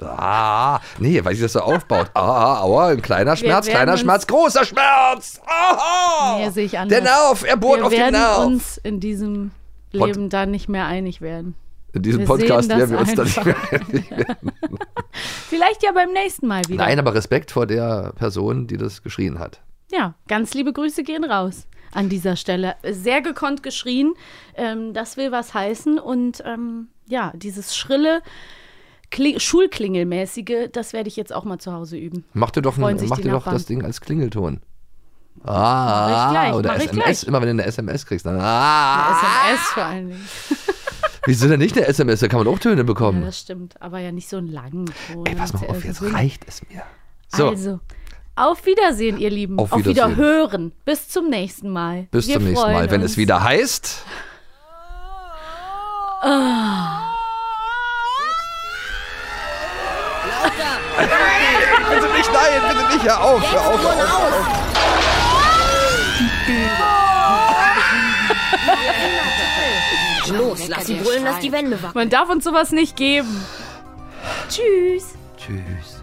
Ah, nee, weil sich das so aufbaut. Ah, aua, ein kleiner Schmerz, kleiner Schmerz, großer Schmerz. Aha! Nee, sehe ich anders. Der Nerv, er bohrt Wir auf den werden Nerv. uns in diesem Pod- Leben da nicht mehr einig werden. In diesem wir Podcast werden wir uns da nicht mehr einig werden. [laughs] Vielleicht ja beim nächsten Mal wieder. Nein, aber Respekt vor der Person, die das geschrien hat. Ja, ganz liebe Grüße gehen raus an dieser Stelle. Sehr gekonnt geschrien. Ähm, das will was heißen. Und ähm, ja, dieses schrille, Kli Schulklingelmäßige, das werde ich jetzt auch mal zu Hause üben. Mach dir doch, ein, mach dir doch das Ding als Klingelton. Ah, gleich, oder SMS, immer wenn du eine SMS kriegst, dann ah. Eine SMS vor allen Dingen. [laughs] Wieso denn nicht eine SMS? Da kann man auch Töne Ja, bekommen. das stimmt. Aber ja nicht so einen langen Ton. Ey, pass mal Sehr auf, jetzt reicht es mir. So, Also, auf Wiedersehen, ihr Lieben. Auf Auf Wiedersehen. Wiederhören. Bis zum nächsten Mal. bis Wir zum nächsten Mal, wenn uns. es wieder heißt. Ah. Bitte nicht, nein, bitte nicht, hör auf, hör auf, hör auf. Hör auf. [laughs] Los, lass sie brüllen, dass die Wände wackeln. Man darf uns sowas nicht geben. Tschüss. Tschüss.